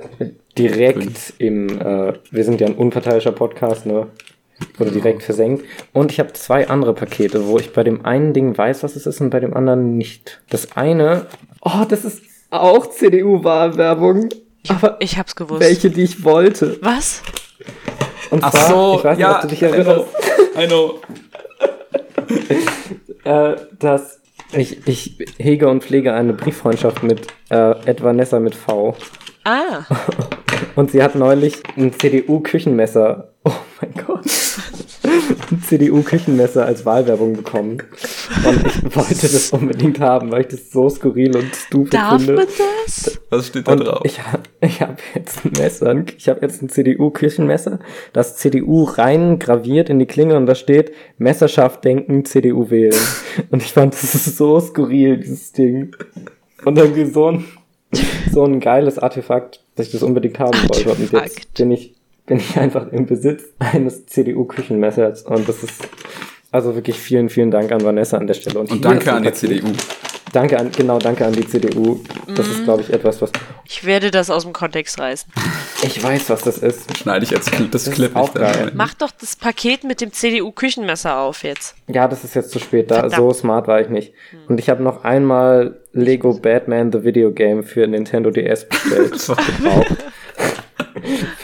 direkt im, äh, wir sind ja ein unparteiischer Podcast, ne? Wurde direkt versenkt. Und ich habe zwei andere Pakete, wo ich bei dem einen Ding weiß, was es ist und bei dem anderen nicht. Das eine, oh, das ist auch CDU-Wahlwerbung. Aber Ich hab's gewusst. welche, die ich wollte. Was? Und Ach zwar, so, ich weiß nicht, ja, ob du dich erinnerst. I know. *laughs* äh, dass ich, ich hege und pflege eine Brieffreundschaft mit äh, Ed Vanessa mit V. Ah, *laughs* Und sie hat neulich ein CDU-Küchenmesser. Oh mein Gott. *laughs* Ein CDU-Küchenmesser als Wahlwerbung bekommen. Und ich wollte das unbedingt haben, weil ich das so skurril und stupid darf finde. man das? Was steht da Und drauf? ich, hab- ich habe jetzt ein Messer, ich habe jetzt ein CDU-Küchenmesser, das CDU rein graviert in die Klinge und da steht Messerschaft denken, CDU wählen. *laughs* Und ich fand, das ist *laughs* so skurril, dieses Ding. Und irgendwie so ein, so ein geiles Artefakt, dass ich das unbedingt haben wollte. Und jetzt Artefakt. bin ich, bin ich einfach im Besitz eines CDU-Küchenmessers und das ist also wirklich vielen, vielen Dank an Vanessa an der Stelle. Und hier danke an die. CDU. Danke an, genau, danke an die CDU. Das ist, glaube ich, etwas, was Ich werde das aus dem Kontext reißen. *laughs* ich weiß, was das ist. Schneide ich jetzt das Das Clip auch geil. rein. Mach doch das Paket mit dem CDU-Küchenmesser auf jetzt. Ja, das ist jetzt zu spät. Da Verdammt. so smart war ich nicht. Und ich habe noch einmal Lego Batman the Video Game für Nintendo DS bestellt. *laughs* gebraucht.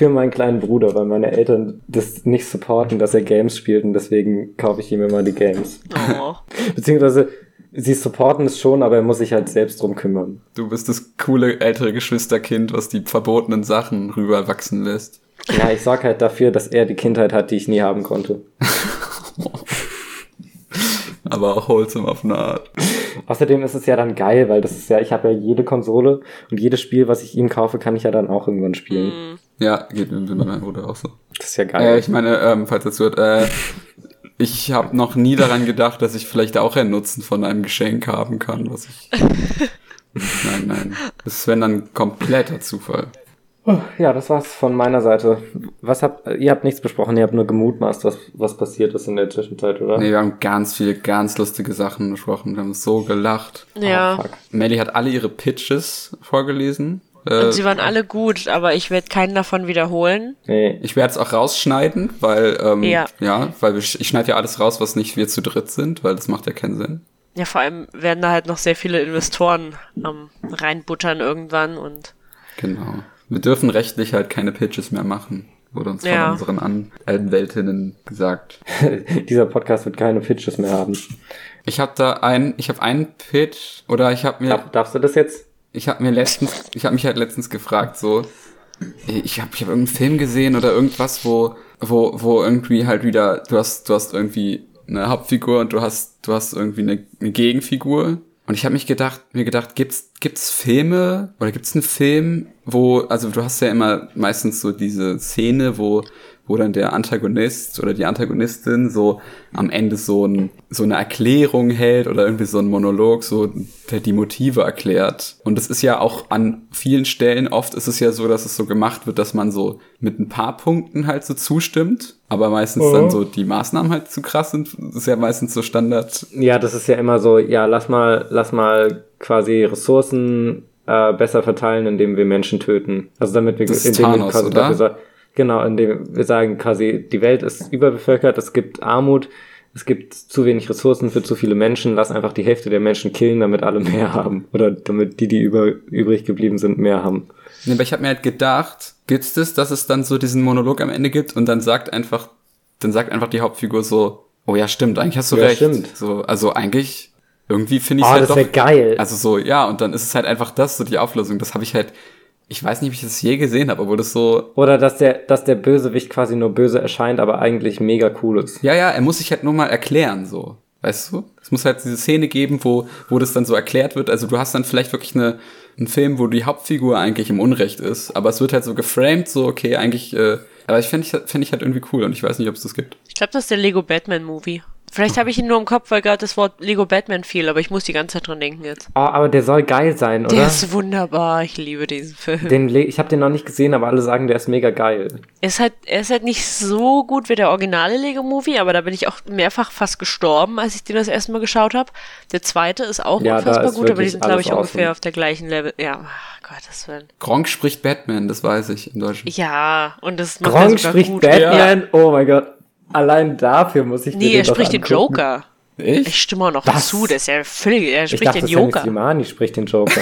Für meinen kleinen Bruder, weil meine Eltern das nicht supporten, dass er Games spielt und deswegen kaufe ich ihm immer die Games. Oh. *laughs* Beziehungsweise sie supporten es schon, aber er muss sich halt selbst drum kümmern. Du bist das coole ältere Geschwisterkind, was die verbotenen Sachen rüberwachsen lässt. Ja, ich sorge halt dafür, dass er die Kindheit hat, die ich nie haben konnte. *laughs* Aber auch wholesome auf eine Art. Außerdem ist es ja dann geil, weil das ist ja, ich habe ja jede Konsole und jedes Spiel, was ich ihm kaufe, kann ich ja dann auch irgendwann spielen. Ja, geht mir mit meinem Bruder auch so. Das ist ja Äh, geil. ich meine, ähm, falls dazu hört, äh, ich habe noch nie daran gedacht, dass ich vielleicht auch einen Nutzen von einem Geschenk haben kann, was ich. *laughs* nein, nein. Das ist wenn dann kompletter Zufall. Ja, das war's von meiner Seite. Was habt, ihr habt nichts besprochen, ihr habt nur gemutmaßt, was, was passiert ist in der Zwischenzeit, oder? Nee, wir haben ganz viele, ganz lustige Sachen besprochen. Wir haben so gelacht. Ja. fuck. Melly hat alle ihre Pitches vorgelesen. Äh, Und sie waren alle gut, aber ich werde keinen davon wiederholen. Nee. ich werde es auch rausschneiden, weil ähm, Ja. ja, weil wir, ich schneide ja alles raus, was nicht wir zu dritt sind, weil das macht ja keinen Sinn. Ja, vor allem werden da halt noch sehr viele Investoren ähm, reinbuttern irgendwann und Genau. Wir dürfen rechtlich halt keine Pitches mehr machen, wurde uns Ja. von unseren An Anwältinnen gesagt. *laughs* Dieser Podcast wird keine Pitches mehr haben. Ich habe da einen, ich habe einen Pitch oder ich habe mir Darf, darfst du das jetzt? ich habe mir letztens, ich habe mich halt letztens gefragt, so, ich habe ich hab irgendeinen Film gesehen oder irgendwas, wo, wo, wo irgendwie halt wieder, du hast, du hast irgendwie eine Hauptfigur und du hast, du hast irgendwie eine, eine Gegenfigur. Und ich habe mich gedacht, mir gedacht, gibt's, gibt's Filme oder gibt's einen Film, wo, also du hast ja immer meistens so diese Szene, wo, wo dann der Antagonist oder die Antagonistin so am Ende so, ein, so eine Erklärung hält oder irgendwie so ein Monolog, so der die Motive erklärt. Und es ist ja auch an vielen Stellen, oft ist es ja so, dass es so gemacht wird, dass man so mit ein paar Punkten halt so zustimmt, aber meistens Oh. dann so die Maßnahmen halt zu krass sind. Das ist ja meistens so Standard. Ja, das ist ja immer so, ja, lass mal, lass mal quasi Ressourcen äh, besser verteilen, indem wir Menschen töten. Also damit wir, Das ist indem wir Thanos, quasi oder? dafür genau, indem wir sagen quasi, die Welt ist überbevölkert, es gibt Armut, es gibt zu wenig Ressourcen für zu viele Menschen, lass einfach die Hälfte der Menschen killen, damit alle mehr haben. Oder damit die, die über, übrig geblieben sind, mehr haben. Nee, aber ich habe mir halt gedacht, gibt's das, dass es dann so diesen Monolog am Ende gibt und dann sagt einfach, dann sagt einfach die Hauptfigur so, oh ja, stimmt, eigentlich hast du Ja, recht. stimmt. So, also eigentlich, irgendwie finde ich Oh, halt das doch. geil. Also so, ja, und dann ist es halt einfach das, so die Auflösung. Das habe ich halt, ich weiß nicht, ob ich das je gesehen habe, obwohl das so, Oder dass der, dass der Bösewicht quasi nur böse erscheint, aber eigentlich mega cool ist. ja, ja, er muss sich halt nur mal erklären, so. Weißt du? Es muss halt diese Szene geben, wo, wo das dann so erklärt wird. Also du hast dann vielleicht wirklich eine, einen Film, wo die Hauptfigur eigentlich im Unrecht ist, aber es wird halt so geframed, so, okay, eigentlich, äh, aber ich finde ich, find ich halt irgendwie cool und ich weiß nicht, ob es das gibt. ich glaube, das ist der Lego Batman Movie. Vielleicht habe ich ihn nur im Kopf, weil gerade das Wort Lego Batman fiel, aber ich muss die ganze Zeit dran denken jetzt. Oh, aber der soll geil sein, oder? Der ist wunderbar, ich liebe diesen Film. den, le- ich habe den noch nicht gesehen, aber alle sagen, der ist mega geil. Er ist halt, er ist halt nicht so gut wie der originale Lego Movie, aber da bin ich auch mehrfach fast gestorben, als ich den das erste Mal geschaut habe. Der zweite ist auch Ja, unfassbar ist gut, aber die sind, glaube ich, alles ungefähr awesome. auf der gleichen Level. Ja, ach, Gottes Willen. Gronk spricht Batman, das weiß ich in Deutschland. Ja, und das macht Gronk spricht gut. Batman. Oh mein Gott. Allein dafür muss ich Nee, er spricht den angucken. Joker. Ich? Ich stimme auch noch Was? zu, das ist ja völlig, er Ich spricht dachte, den Sammy Joker. Slimani spricht den Joker.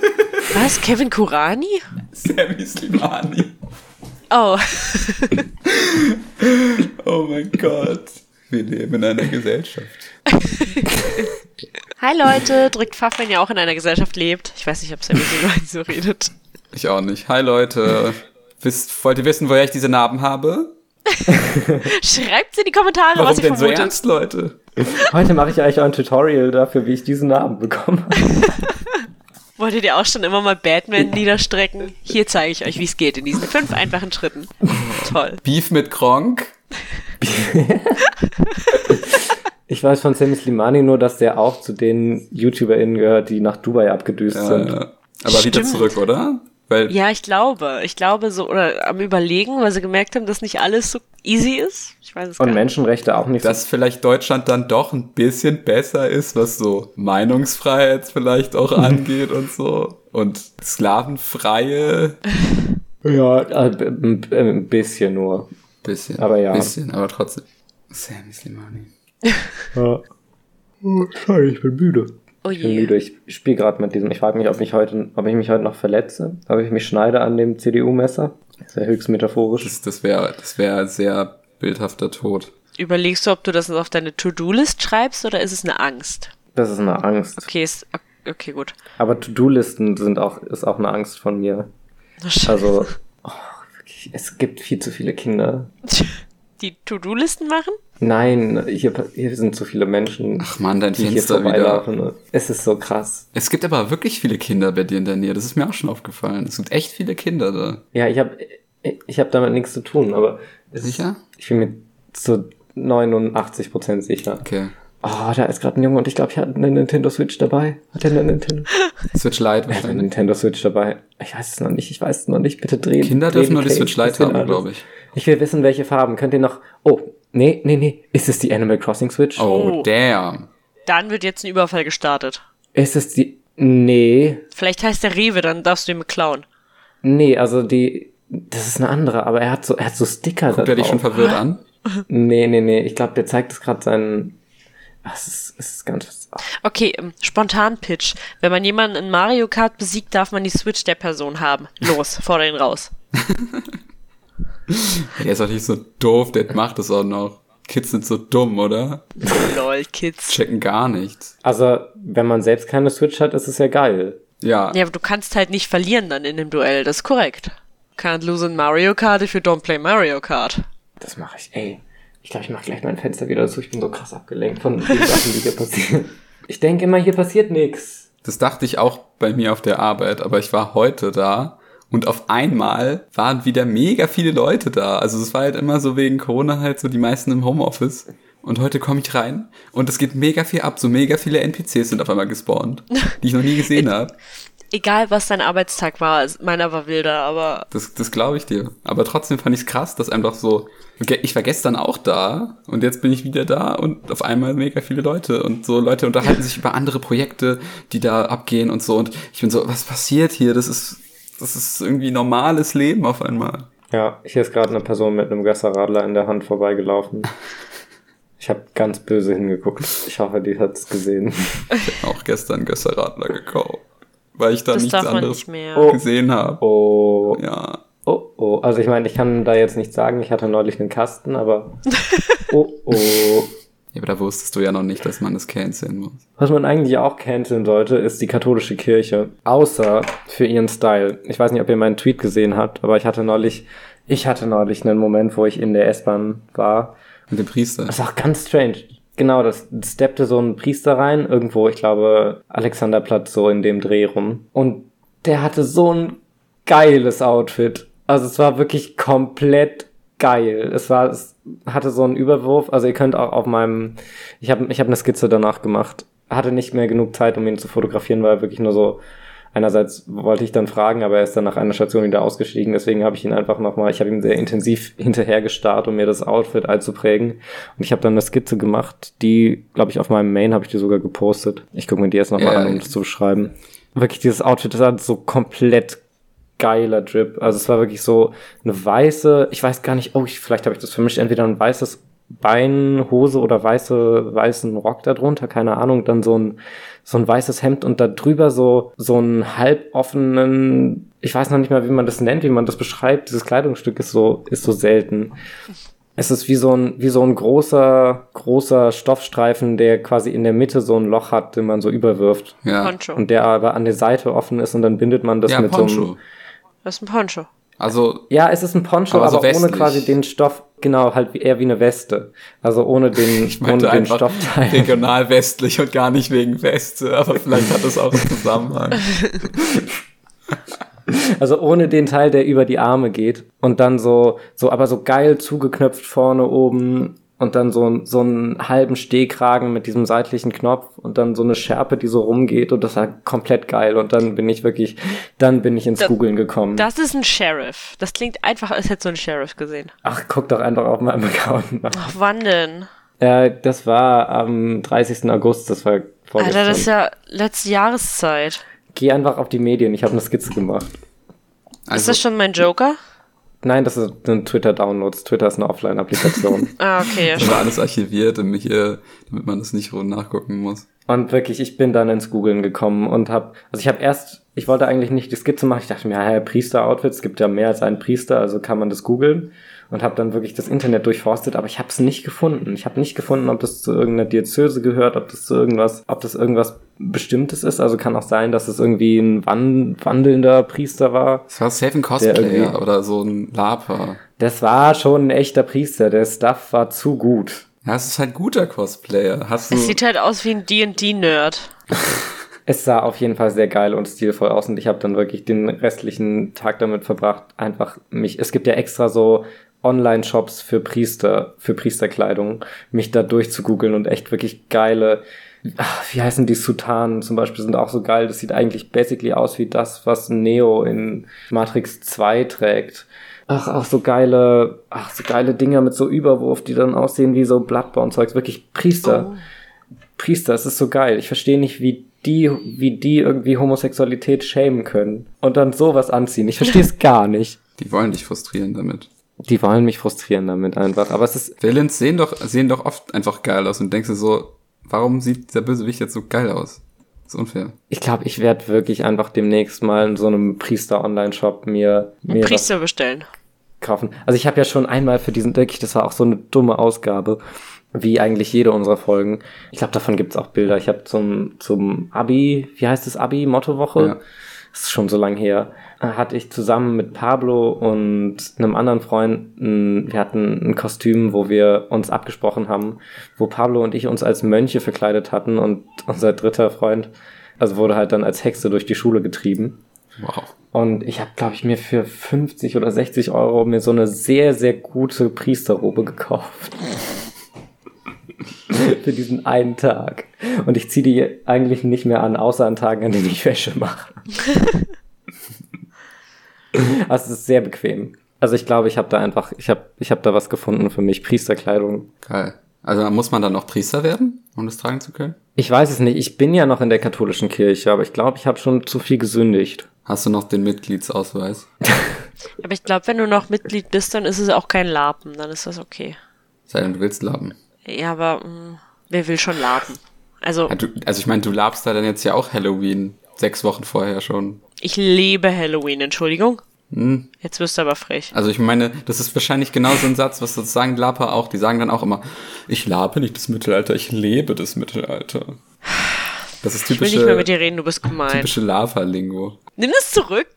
*laughs* Was? Kevin Kurani? Sammy Slimani. Oh. *laughs* Oh mein Gott. Wir leben in einer Gesellschaft. Hi Leute, drückt Pfaff, wenn ihr auch in einer Gesellschaft lebt. Ich weiß nicht, ob Sammy Slimani so redet. Ich auch nicht. Hi Leute. Wisst, wollt ihr wissen, woher ich diese Narben habe? *laughs* Schreibt in die Kommentare, Warum was ihr denn so vermutet. ernst, Leute? *laughs* Heute mache ich euch auch ein Tutorial dafür, wie ich diesen Namen bekomme. *laughs* Wolltet ihr auch schon immer mal Batman niederstrecken? Hier zeige ich euch, wie es geht in diesen fünf einfachen Schritten. Toll. Beef mit Gronk. Ich weiß von Sammy Slimani nur, dass der auch zu den YouTuberInnen gehört, die nach Dubai abgedüst Ja, sind. ja. Aber wieder Stimmt. zurück, oder? Weil Ja, ich glaube. Ich glaube so, oder am Überlegen, weil sie gemerkt haben, dass nicht alles so easy ist. Ich weiß es Und gar nicht. Menschenrechte auch nicht dass vielleicht Deutschland dann doch ein bisschen besser ist, was so Meinungsfreiheit vielleicht auch *laughs* angeht und so. Und sklavenfreie so. *laughs* Ja, äh, ein bisschen nur. bisschen. Aber ja. Bisschen, aber trotzdem. Sammy Slimani. Ja. Oh, sorry, ich bin müde. Oh Ich bin je. müde. Ich spiele gerade mit diesem. Ich frage mich, ob ich heute, ob ich mich heute noch verletze, ob ich mich schneide an dem CDU-Messer. Das ist ja höchst metaphorisch. Das, das wäre das wär sehr bildhafter Tod. Überlegst du, ob du das auf deine To-Do-List schreibst oder ist es eine Angst? Das ist eine Angst. Okay, ist, okay, gut. Aber To-Do-Listen sind auch, ist auch eine Angst von mir. Also, oh, wirklich, es gibt viel zu viele Kinder. *laughs* Die To-Do-Listen machen? Nein, hier, hier sind zu viele Menschen, Ach man, dein die hier Fenster wieder. vorbeilaufen. Es ist so krass. Es gibt aber wirklich viele Kinder bei dir in der Nähe. Das ist mir auch schon aufgefallen. Es gibt echt viele Kinder da. Ja, ich habe ich hab damit nichts zu tun, aber es Sicher? ich bin mir zu 89% sicher. Okay. Oh, da ist gerade ein Junge und ich glaube, ich hatte eine Nintendo Switch dabei. Hat er eine Nintendo? *laughs* Switch Lite Er hat eine wahrscheinlich. Nintendo Switch dabei. Ich weiß es noch nicht, ich weiß es noch nicht. Bitte drehen. Kinder drehen dürfen nur die. Switch Lite haben, glaube ich. Ich will wissen, welche Farben. Könnt ihr noch... Oh, nee, nee, nee. Ist es die Animal Crossing Switch? Oh, Oh. damn. Dann wird jetzt ein Überfall gestartet. Ist es die... Nee. Vielleicht heißt der Rewe, dann darfst du ihn mit klauen. Nee, also die, das ist eine andere, aber er hat so, er hat so Sticker da Guckt er dich schon verwirrt an? Nee, nee, nee, ich glaube, der zeigt es gerade seinen, Ach, es ist, es ist ganz, Okay, ähm, spontan Pitch. Wenn man jemanden in Mario Kart besiegt, darf man die Switch der Person haben. Los, fordere ihn raus. *laughs* Der ist doch nicht so doof, der macht das auch noch. Kids sind so dumm, oder? Lol, Kids. Checken gar nichts. also, wenn man selbst keine Switch hat, ist es ja geil. Ja, Ja, aber du kannst halt nicht verlieren dann in dem Duell, das ist korrekt. Can't lose in Mario Kart if you don't play Mario Kart. Das mache ich, ey. Ich glaube, ich mache gleich mein Fenster wieder zu. Ich bin so krass abgelenkt von den Sachen, die hier passieren. Ich denke immer, hier passiert nichts. das dachte ich auch bei mir auf der Arbeit, aber ich war heute da und auf einmal waren wieder mega viele Leute da. Also es war halt immer so wegen Corona halt so die meisten im Homeoffice. Und heute komme ich rein und es geht mega viel ab. So mega viele NPCs sind auf einmal gespawnt, die ich noch nie gesehen *laughs* habe. Egal, was dein Arbeitstag war, meiner war wilder, aber Das, das glaube ich dir. Aber trotzdem fand ich es krass, dass einfach so. Ich war gestern auch da und jetzt bin ich wieder da und auf einmal mega viele Leute und so Leute unterhalten sich über andere Projekte, die da abgehen und so und ich bin so, was passiert hier? Das ist, das ist irgendwie normales Leben auf einmal. Ja, hier ist gerade eine Person mit einem Gösserradler in der Hand vorbeigelaufen. Ich habe ganz böse hingeguckt. Ich hoffe, die hat's gesehen. Ich hab auch gestern Gösserradler gekauft, weil ich da das nichts anderes nicht mehr. Oh. gesehen habe. Oh, Ja. oh, oh. Also ich meine, ich kann da jetzt nicht sagen, ich hatte neulich einen Kasten, aber *laughs* oh, oh. Ja, aber da wusstest du ja noch nicht, dass man das canceln muss. Was man eigentlich auch canceln sollte, ist die katholische Kirche. Außer für ihren Style. Ich weiß nicht, ob ihr meinen Tweet gesehen habt, aber ich hatte neulich, ich hatte neulich einen Moment, wo ich in der S-Bahn war. Mit dem Priester. Das ist auch ganz strange. Genau, das steppte so ein Priester rein, irgendwo, ich glaube, Alexanderplatz, so in dem Dreh rum. Und der hatte so ein geiles Outfit. Also es war wirklich komplett geil. Es war, es hatte so einen Überwurf. Also ihr könnt auch auf meinem, ich habe ich hab eine Skizze danach gemacht. Hatte nicht mehr genug Zeit, um ihn zu fotografieren, weil er wirklich nur so, einerseits wollte ich dann fragen, aber er ist dann nach einer Station wieder ausgestiegen. Deswegen habe ich ihn einfach nochmal, ich habe ihm sehr intensiv *laughs* hinterhergestarrt, um mir das Outfit einzuprägen. Und ich habe dann eine Skizze gemacht, die, glaube ich, auf meinem Main habe ich die sogar gepostet. Ich gucke mir die jetzt nochmal Ja, an, um das zu beschreiben. Wirklich, dieses Outfit, das hat so komplett geiler Drip. Also es war wirklich so eine weiße, ich weiß gar nicht, oh, ich, vielleicht habe ich das vermischt, entweder ein weißes Beinhose oder weiße, weißen Rock darunter, keine Ahnung, dann so ein, so ein weißes Hemd und da drüber so, so einen halboffenen, ich weiß noch nicht mal, wie man das nennt, wie man das beschreibt. Dieses Kleidungsstück ist so, ist so selten. Es ist wie so ein, wie so ein großer, großer Stoffstreifen, der quasi in der Mitte so ein Loch hat, den man so überwirft. Ja. Poncho. Und der aber an der Seite offen ist und dann bindet man das ja, mit so Poncho. einem. Das ist ein Poncho. Also, Ja, es ist ein Poncho, Aber aber, so ohne quasi den Stoff, genau, halt wie, eher wie eine Weste. Also ohne den, *laughs* ich ohne den Stoffteil. regional westlich und gar nicht wegen Weste, aber vielleicht hat das auch einen Zusammenhang. *laughs* Also ohne den Teil, der über die Arme geht. Und dann so, so, aber so geil zugeknöpft vorne oben. Und dann so, ein- so einen halben Stehkragen mit diesem seitlichen Knopf und dann so eine Schärpe, die so rumgeht und das war komplett geil. Und dann bin ich wirklich, dann bin ich ins Da- Googlen gekommen. Das ist ein Sheriff. Das klingt einfach, als hättest du einen Sheriff gesehen. Ach, guck doch einfach auf meinem Account nach. Ach, wann denn? Äh, das war am 30. August, das war vorgestern. Alter, das ist ja letzte Jahreszeit. Geh einfach auf die Medien, ich habe eine Skizze gemacht. ist Also, das schon mein Joker? Nein, das sind Twitter-Downloads. Twitter ist eine Offline-Applikation. *laughs* Ah, okay, ja, das war alles archiviert, damit, hier, damit man das nicht nachgucken muss. und wirklich, ich bin dann ins Googlen gekommen und habe, also ich habe erst, ich wollte eigentlich nicht die Skizze machen. Ich dachte mir, ja, Priester-Outfits, es gibt ja mehr als einen Priester, also kann man das googeln. Und habe dann wirklich das Internet durchforstet, aber ich habe es nicht gefunden. Ich habe nicht gefunden, ob das zu irgendeiner Diözese gehört, ob das zu irgendwas, ob das irgendwas Bestimmtes ist. Also kann auch sein, dass es irgendwie ein wan wandelnder Priester war. Es war safe ein Cosplayer oder so ein Laper. Das war schon ein echter Priester. Der Stuff war zu gut. Ja, es ist halt guter Cosplayer. Hast du. Es sieht halt aus wie ein D&D-Nerd. *laughs* Es sah auf jeden Fall sehr geil und stilvoll aus und ich habe dann wirklich den restlichen Tag damit verbracht, einfach mich. Es gibt ja extra so Online-Shops für Priester, für Priesterkleidung, mich da durchzugoogeln und echt wirklich geile. ach, Wie heißen die Sutanen zum Beispiel sind auch so geil. Das sieht eigentlich basically aus wie das, was Neo in Matrix 2 trägt. Ach, auch so geile, ach, so geile Dinger mit so Überwurf, die dann aussehen wie so Bloodborne-Zeugs. Wirklich Priester. Oh. Priester, es ist so geil. Ich verstehe nicht, wie die, wie die irgendwie Homosexualität schämen können und dann sowas anziehen. Ich verstehe es *laughs* gar nicht. Die wollen dich frustrieren damit. Die wollen mich frustrieren damit einfach. Aber es ist, Villains sehen doch, sehen doch oft einfach geil aus und denkst du so, warum sieht dieser Bösewicht jetzt so geil aus? Das ist unfair. ich glaube, ich werde wirklich einfach demnächst mal in so einem Priester-Online-Shop mir, mir Priester bestellen. kaufen. Also ich habe ja schon einmal für diesen, wirklich, das war auch so eine dumme Ausgabe, wie eigentlich jede unserer Folgen. Ich glaube, davon gibt's auch Bilder. Ich habe zum, zum Abi, wie heißt es, Abi, Mottowoche? Ja. Das ist schon so lang her. Hatte ich zusammen mit Pablo und einem anderen Freund, ein, wir hatten ein Kostüm, wo wir uns abgesprochen haben, wo Pablo und ich uns als Mönche verkleidet hatten und unser dritter Freund, also wurde halt dann als Hexe durch die Schule getrieben. Wow. Und ich habe, glaube ich, mir für 50 oder 60 Euro mir so eine sehr, sehr gute Priesterrobe gekauft. *laughs* für diesen einen Tag. Und ich ziehe die eigentlich nicht mehr an, außer an Tagen, an denen ich Wäsche mache. *laughs* *laughs* also es ist sehr bequem. Also ich glaube, ich habe da einfach, ich habe ich hab da was gefunden für mich. Priesterkleidung. Geil. Also muss man dann noch Priester werden, um das tragen zu können? Ich weiß es nicht. Ich bin ja noch in der katholischen Kirche, aber ich glaube, ich habe schon zu viel gesündigt. Hast du noch den Mitgliedsausweis? *laughs* Aber ich glaube, wenn du noch Mitglied bist, dann ist es auch kein Lapen. Dann ist das okay. Sei denn, du willst laben. Ja, aber mh, wer will schon Lapen? Also, Ja, du, also ich meine, du labst da dann jetzt ja auch Halloween sechs Wochen vorher schon. Ich liebe Halloween, Entschuldigung. Hm. Jetzt wirst du aber frech. Also ich meine, das ist wahrscheinlich genau so ein Satz, was sozusagen Laper auch. Die sagen dann auch immer, ich labe nicht das Mittelalter, ich lebe das Mittelalter. Das ist Ich will nicht mehr mit typische, dir reden, du bist gemein. typische Lava-Lingo. Nimm es zurück.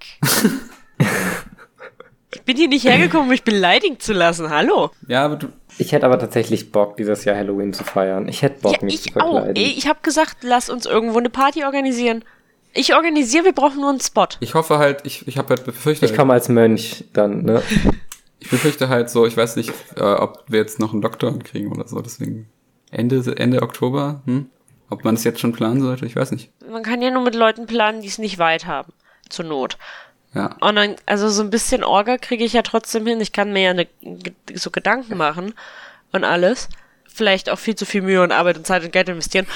ich bin hier nicht hergekommen, um mich beleidigen zu lassen. Hallo. Ja, aber du, Ich hätte aber tatsächlich Bock, dieses Jahr Halloween zu feiern. Ich hätte Bock, Ja, mich zu ich auch. verkleiden. Ey, ich habe gesagt, lass uns irgendwo eine Party organisieren. Ich organisiere, wir brauchen nur einen Spot. ich hoffe halt, ich, ich habe halt befürchtet, Ich komme als Mönch dann, ne? *laughs* ich befürchte halt so, ich weiß nicht, äh, ob wir jetzt noch einen Lockdown kriegen oder so, deswegen Ende, Ende Oktober, hm? Ob man es jetzt schon planen sollte, ich weiß nicht. Man kann ja nur mit Leuten planen, die es nicht weit haben. Zur Not. Ja. Und dann, also so ein bisschen Orga kriege ich ja trotzdem hin. Ich kann mir ja eine, so Gedanken machen und alles. Vielleicht auch viel zu viel Mühe und Arbeit und Zeit und Geld investieren.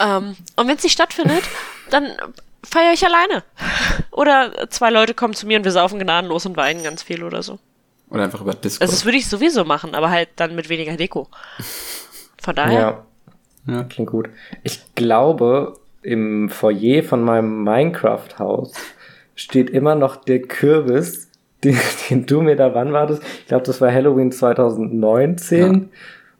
Ähm, und wenn es nicht stattfindet, dann feiere ich alleine. Oder zwei Leute kommen zu mir und wir saufen gnadenlos und weinen ganz viel oder so. Oder einfach über Discord. Also das würde ich sowieso machen, aber halt dann mit weniger Deko. Von daher. Ja, ja. klingt gut. Ich glaube, im Foyer von meinem Minecraft-Haus steht immer noch der Kürbis, *laughs* den, den du mir da, wann war das? Ich glaube, das war Halloween 2019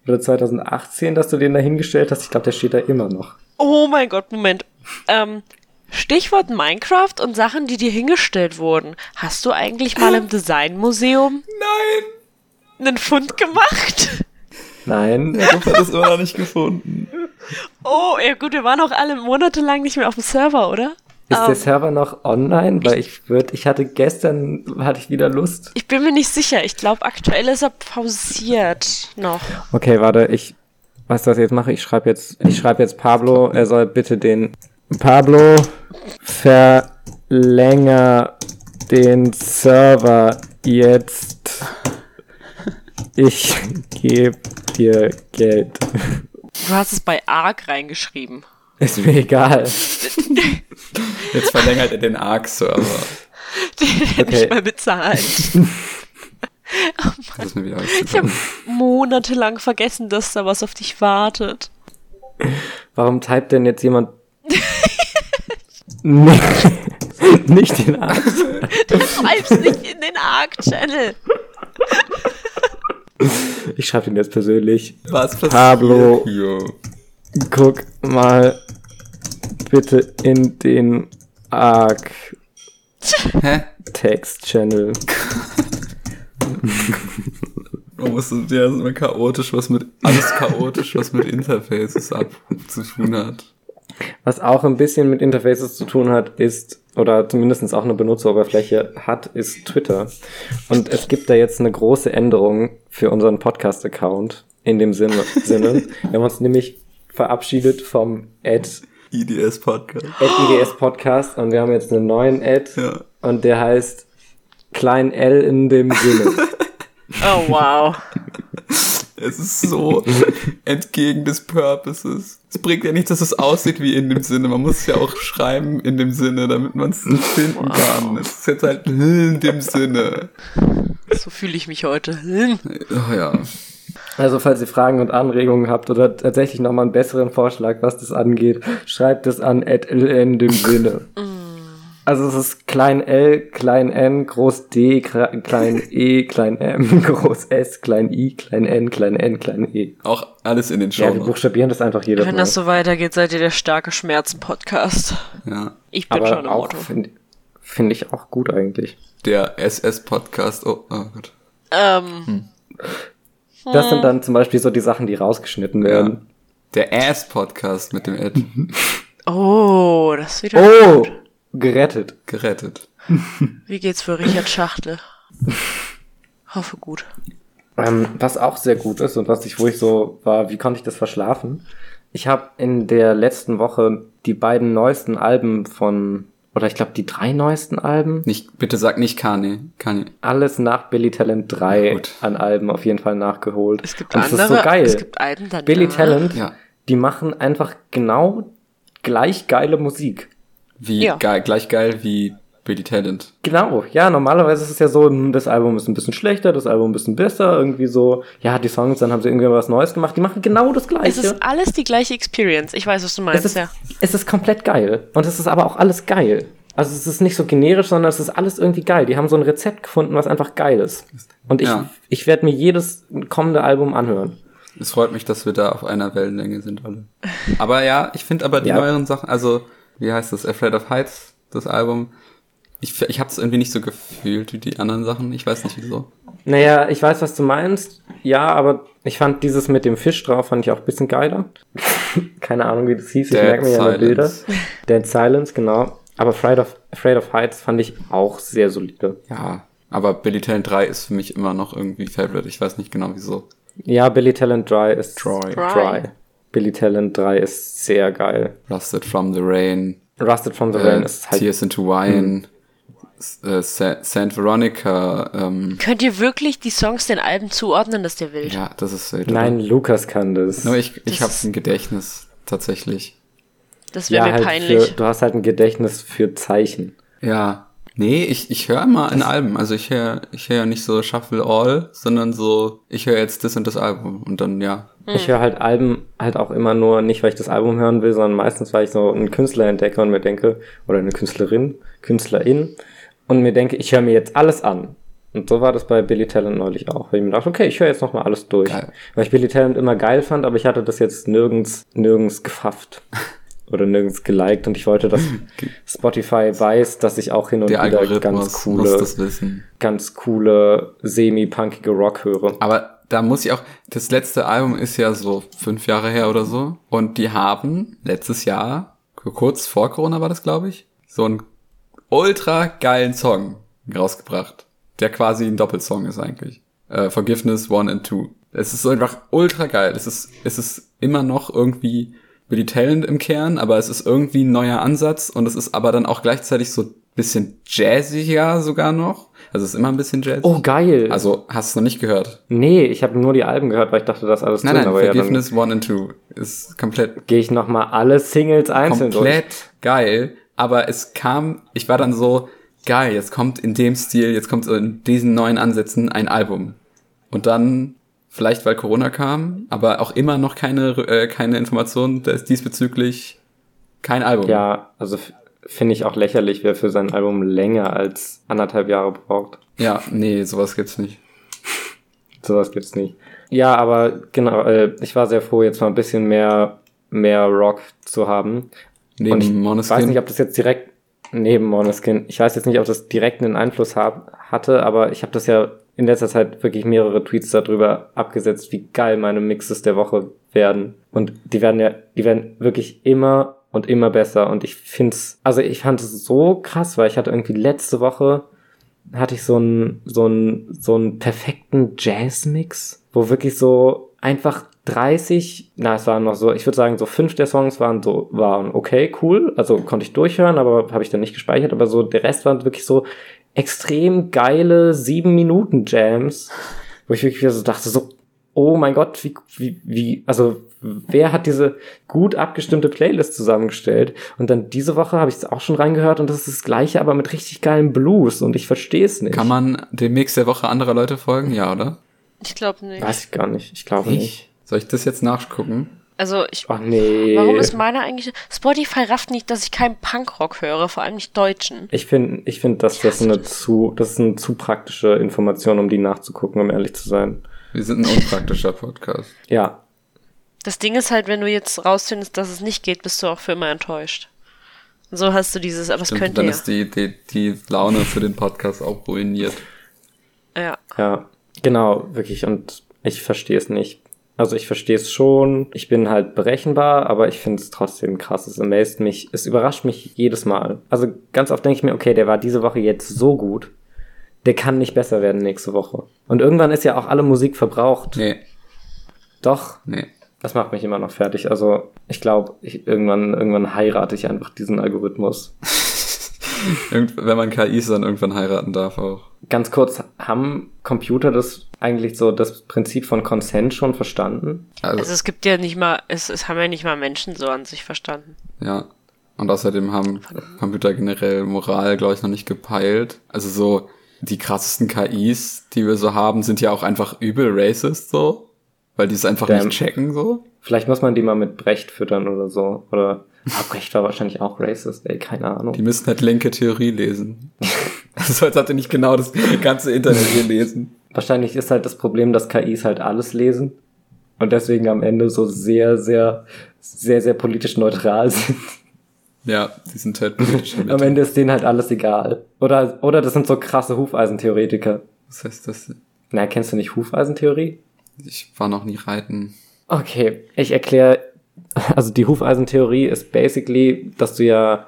oder 2018, dass du den da hingestellt hast. Ich glaube, der steht da immer noch. Oh mein Gott, Moment. Ähm, Stichwort Minecraft und Sachen, die dir hingestellt wurden. Hast du eigentlich mal im Designmuseum Nein! einen Fund gemacht? Nein, Ich habe das immer noch nicht gefunden. Oh, ja gut, wir waren auch alle monatelang nicht mehr auf dem Server, oder? ist Ähm, der Server noch online? Weil ich würde, ich hatte gestern, hatte ich wieder Lust. Ich bin mir nicht sicher. Ich glaube, aktuell ist er pausiert noch. Okay, warte, ich, weißt du, was ich jetzt mache? Ich schreibe jetzt, ich schreibe jetzt Pablo, er soll bitte den, Pablo, verlänger den Server jetzt. Ich gebe dir Geld. Du hast es bei ARC reingeschrieben. Ist mir egal. Jetzt verlängert er den Arc-Server. Den hätte Okay. ich mal bezahlt. *laughs* Das ist mir wieder Ich habe monatelang vergessen, dass da was auf dich wartet. Warum typt denn jetzt jemand *laughs* nicht, nicht den Arzt? Du schreibst nicht in den ARC-Channel. Ich schreibe ihn jetzt persönlich. Was passiert? Pablo. hier? Guck mal bitte in den Arc Hä? Text Channel. *laughs* Man muss ja ist immer chaotisch, was mit alles chaotisch, was mit Interfaces ab zu tun hat. Was auch ein bisschen mit Interfaces zu tun hat, ist, oder zumindest auch eine Benutzeroberfläche hat, ist Twitter. Und es gibt da jetzt eine große Änderung für unseren Podcast-Account in dem Sinne. Sinne. *laughs* Wir haben uns nämlich verabschiedet vom Ad, IDS Podcast. Ad IDS Podcast und wir haben jetzt einen neuen Ad Ja. und der heißt Klein L in dem Sinne. *laughs* Oh, wow. Es ist so *laughs* entgegen des Purposes. Es bringt ja nichts, dass es aussieht wie in dem Sinne. Man muss es ja auch schreiben in dem Sinne, damit man es finden kann. Es ist jetzt halt in dem Sinne. So fühle ich mich heute. Oh ja. Also falls ihr Fragen und Anregungen habt oder tatsächlich nochmal einen besseren Vorschlag, was das angeht, schreibt es an in dem Sinne. Also es ist klein l, klein n, groß d, klein e, klein m, *laughs* groß s, klein i, klein n, klein n, klein e. Auch alles in den Ja, wir Show. buchstabieren das einfach jedes Wenn Mal. das so weitergeht, seid ihr der starke Schmerzen-Podcast. Ja. Ich bin schon Aber im auch Auto. finde find ich auch gut eigentlich. Der SS-Podcast. Oh, oh Gott. Ähm, Das sind dann zum Beispiel so die Sachen, die rausgeschnitten werden. Der Ass-Podcast mit dem Ed. *laughs* oh, das ist wieder Oh, gut. Gerettet. Gerettet. *laughs* Wie geht's für Richard Schachtel? Hoffe gut. Ähm, was auch sehr gut ist und was ich, wo ich so war, wie konnte ich das verschlafen? Ich habe in der letzten Woche die beiden neuesten Alben von, oder ich glaube die drei neuesten Alben, Nicht, bitte sag nicht Kanye. Kanye. alles nach Billy Talent 3 Gut. an Alben auf jeden Fall nachgeholt. Es gibt und es andere, ist so geil. es gibt Alben danach. Billy Talent, Ja. die machen einfach genau gleich geile Musik. Wie Ja. geil, gleich geil wie Billy Talent. Genau, ja, normalerweise ist es ja so, hm, das Album ist ein bisschen schlechter, das Album ein bisschen besser, irgendwie so, ja, die Songs, dann haben sie irgendwie was Neues gemacht, die machen genau das Gleiche. Es ist alles die gleiche Experience. Ich weiß, was du meinst, es ist, ja. es ist komplett geil. Und es ist aber auch alles geil. Also es ist nicht so generisch, sondern es ist alles irgendwie geil. Die haben so ein Rezept gefunden, was einfach geil ist. Und ich, Ja. ich werde mir jedes kommende Album anhören. Es freut mich, dass wir da auf einer Wellenlänge sind alle. Aber ja, ich finde aber die Ja. neueren Sachen, also wie heißt das, Afraid of Heights, das Album. Ich, ich habe es irgendwie nicht so gefühlt wie die anderen Sachen. Ich weiß nicht wieso. Naja, ich weiß, was du meinst. Ja, aber ich fand dieses mit dem Fisch drauf, fand ich auch ein bisschen geiler. *laughs* Keine Ahnung, wie das hieß. Ich Dead merke mir ja nur Bilder. Dead Silence, genau. Aber Afraid of, Afraid of Heights fand ich auch sehr solide. Ja, aber Billy Talent 3 ist für mich immer noch irgendwie Favorite. Ich weiß nicht genau wieso. Ja, Billy Talent Dry ist Dry. Dry. Billy Talent 3 ist sehr geil. Rusted from the Rain, Rusted from the Rain äh, ist halt Tears into Wine, äh, Sa Saint Veronica, ähm, Könnt ihr wirklich die Songs den Alben zuordnen? Das ist der Wild. ja, das ist wild. Nein, oder? Lukas kann das. Nur ich, ich habe ein Gedächtnis tatsächlich. Das wäre ja, mir halt peinlich. Für, du hast halt ein Gedächtnis für Zeichen. Ja. Nee, ich, ich höre mal in Alben. Also ich höre ich hör ja nicht so Shuffle All, sondern so, ich höre jetzt das und das Album. Und dann, ja. Ich höre halt Alben halt auch immer nur nicht, weil ich das Album hören will, sondern meistens, weil ich so einen Künstler entdecke und mir denke, oder eine Künstlerin, Künstlerin, und mir denke, ich höre mir jetzt alles an. Und so war das bei Billy Talent neulich auch. Weil ich mir dachte, okay, ich höre jetzt nochmal alles durch. Geil. Weil ich Billy Talent immer geil fand, aber ich hatte das jetzt nirgends, nirgends gefafft. *laughs* Oder nirgends geliked und ich wollte, dass *laughs* Spotify weiß, dass ich auch hin und Der wieder ganz coole, ganz coole, semi-punkige Rock höre. Aber da muss ich auch, das letzte Album ist ja so fünf Jahre her oder so. Und die haben letztes Jahr, kurz vor Corona war das, glaube ich, so einen ultra geilen Song rausgebracht. Der quasi ein Doppelsong ist eigentlich. Äh, Forgiveness One and Two. Es ist so einfach ultra geil. Es ist, es ist immer noch irgendwie Billy Talent im Kern, aber es ist irgendwie ein neuer Ansatz und es ist aber dann auch gleichzeitig so ein bisschen jazziger sogar noch. Also es ist immer ein bisschen jazzy. Oh, geil. Also hast du es noch nicht gehört? Nee, ich habe nur die Alben gehört, weil ich dachte, das alles Nein, drin, nein, ja, Forgiveness One and Two ist komplett, gehe ich nochmal alle Singles einzeln durch. komplett geil. Aber es kam, ich war dann so, geil, jetzt kommt in dem Stil, jetzt kommt in diesen neuen Ansätzen ein Album. Und dann, vielleicht weil Corona kam, aber auch immer noch keine, äh, keine Informationen diesbezüglich kein Album. Ja, also finde ich auch lächerlich, wer für sein Album länger als anderthalb Jahre braucht. Ja, nee, sowas gibt's nicht. Sowas gibt's nicht. Ja, aber genau, äh, ich war sehr froh, jetzt mal ein bisschen mehr, mehr Rock zu haben. Neben Und ich Måneskin. weiß nicht, ob das jetzt direkt neben Måneskin, ich weiß jetzt nicht, ob das direkt einen Einfluss hab, hatte, aber ich habe das ja in letzter Zeit wirklich mehrere Tweets darüber abgesetzt, wie geil meine Mixes der Woche werden. Und die werden ja, die werden wirklich immer und immer besser. Und ich find's, also ich fand es so krass, weil ich hatte irgendwie letzte Woche hatte ich so einen, so einen, so einen perfekten Jazz-Mix, wo wirklich so einfach 30, na, es waren noch so, ich würde sagen, so fünf der Songs waren so, waren okay, cool, also konnte ich durchhören, aber habe ich dann nicht gespeichert, aber so, der Rest waren wirklich so extrem geile sieben Minuten Jams, wo ich wirklich wieder so dachte, so, oh mein Gott, wie, wie, wie, also wer hat diese gut abgestimmte Playlist zusammengestellt? Und dann diese Woche habe ich es auch schon reingehört und das ist das gleiche, aber mit richtig geilen Blues und ich verstehe es nicht. Kann man dem Mix der Woche anderer Leute folgen? Ja, oder? Ich glaube nicht. Weiß ich gar nicht. Ich glaube nicht. Soll ich das jetzt nachgucken? Also ich. Ach nee. Warum ist meiner eigentlich. Spotify rafft nicht, dass ich keinen Punkrock höre, vor allem nicht deutschen. Ich finde, ich finde, dass das eine zu, das ist eine zu praktische Information, um die nachzugucken, um ehrlich zu sein. Wir sind ein unpraktischer Podcast. Ja. Das Ding ist halt, wenn du jetzt rausfindest, dass es nicht geht, bist du auch für immer enttäuscht. So hast du dieses, aber es könnte dann ja. ist die, die, die Laune für den Podcast auch ruiniert. ja. Ja, genau, wirklich. Und ich verstehe es nicht. Also ich verstehe es schon. Ich bin halt berechenbar, aber ich finde es trotzdem krass. Es amazed mich. Es überrascht mich jedes Mal. Also ganz oft denke ich mir, okay, der war diese Woche jetzt so gut. Der kann nicht besser werden nächste Woche. Und irgendwann ist ja auch alle Musik verbraucht. Nee, Doch, nee. das macht mich immer noch fertig. Also ich glaube, irgendwann, irgendwann heirate ich einfach diesen Algorithmus. *laughs* Irgend, wenn man KIs dann irgendwann heiraten darf auch. Ganz kurz, haben Computer das eigentlich so das Prinzip von Consent schon verstanden? Also, Also es gibt ja nicht mal, es, es haben ja nicht mal Menschen so an sich verstanden. ja. Und außerdem haben Computer generell Moral, glaube ich, noch nicht gepeilt. Also so, die krassesten KIs, die wir so haben, sind ja auch einfach übel racist so. Weil die es einfach Damn. nicht checken so. Vielleicht muss man die mal mit Brecht füttern oder so. Oder ah, Brecht war wahrscheinlich auch racist, ey, keine Ahnung. Die müssen halt linke Theorie lesen. *laughs* Also als hat er nicht genau das ganze Internet gelesen. Wahrscheinlich ist halt das Problem, dass KIs halt alles lesen und deswegen am Ende so sehr, sehr, sehr, sehr politisch neutral sind. Ja, die sind halt politisch Am Ende ist denen halt alles egal. Oder, oder das sind so krasse Hufeisentheoretiker. Was heißt das? Na, kennst du nicht Hufeisentheorie? Ich war noch nie reiten. Okay, ich erkläre, also die Hufeisentheorie ist basically, dass du ja,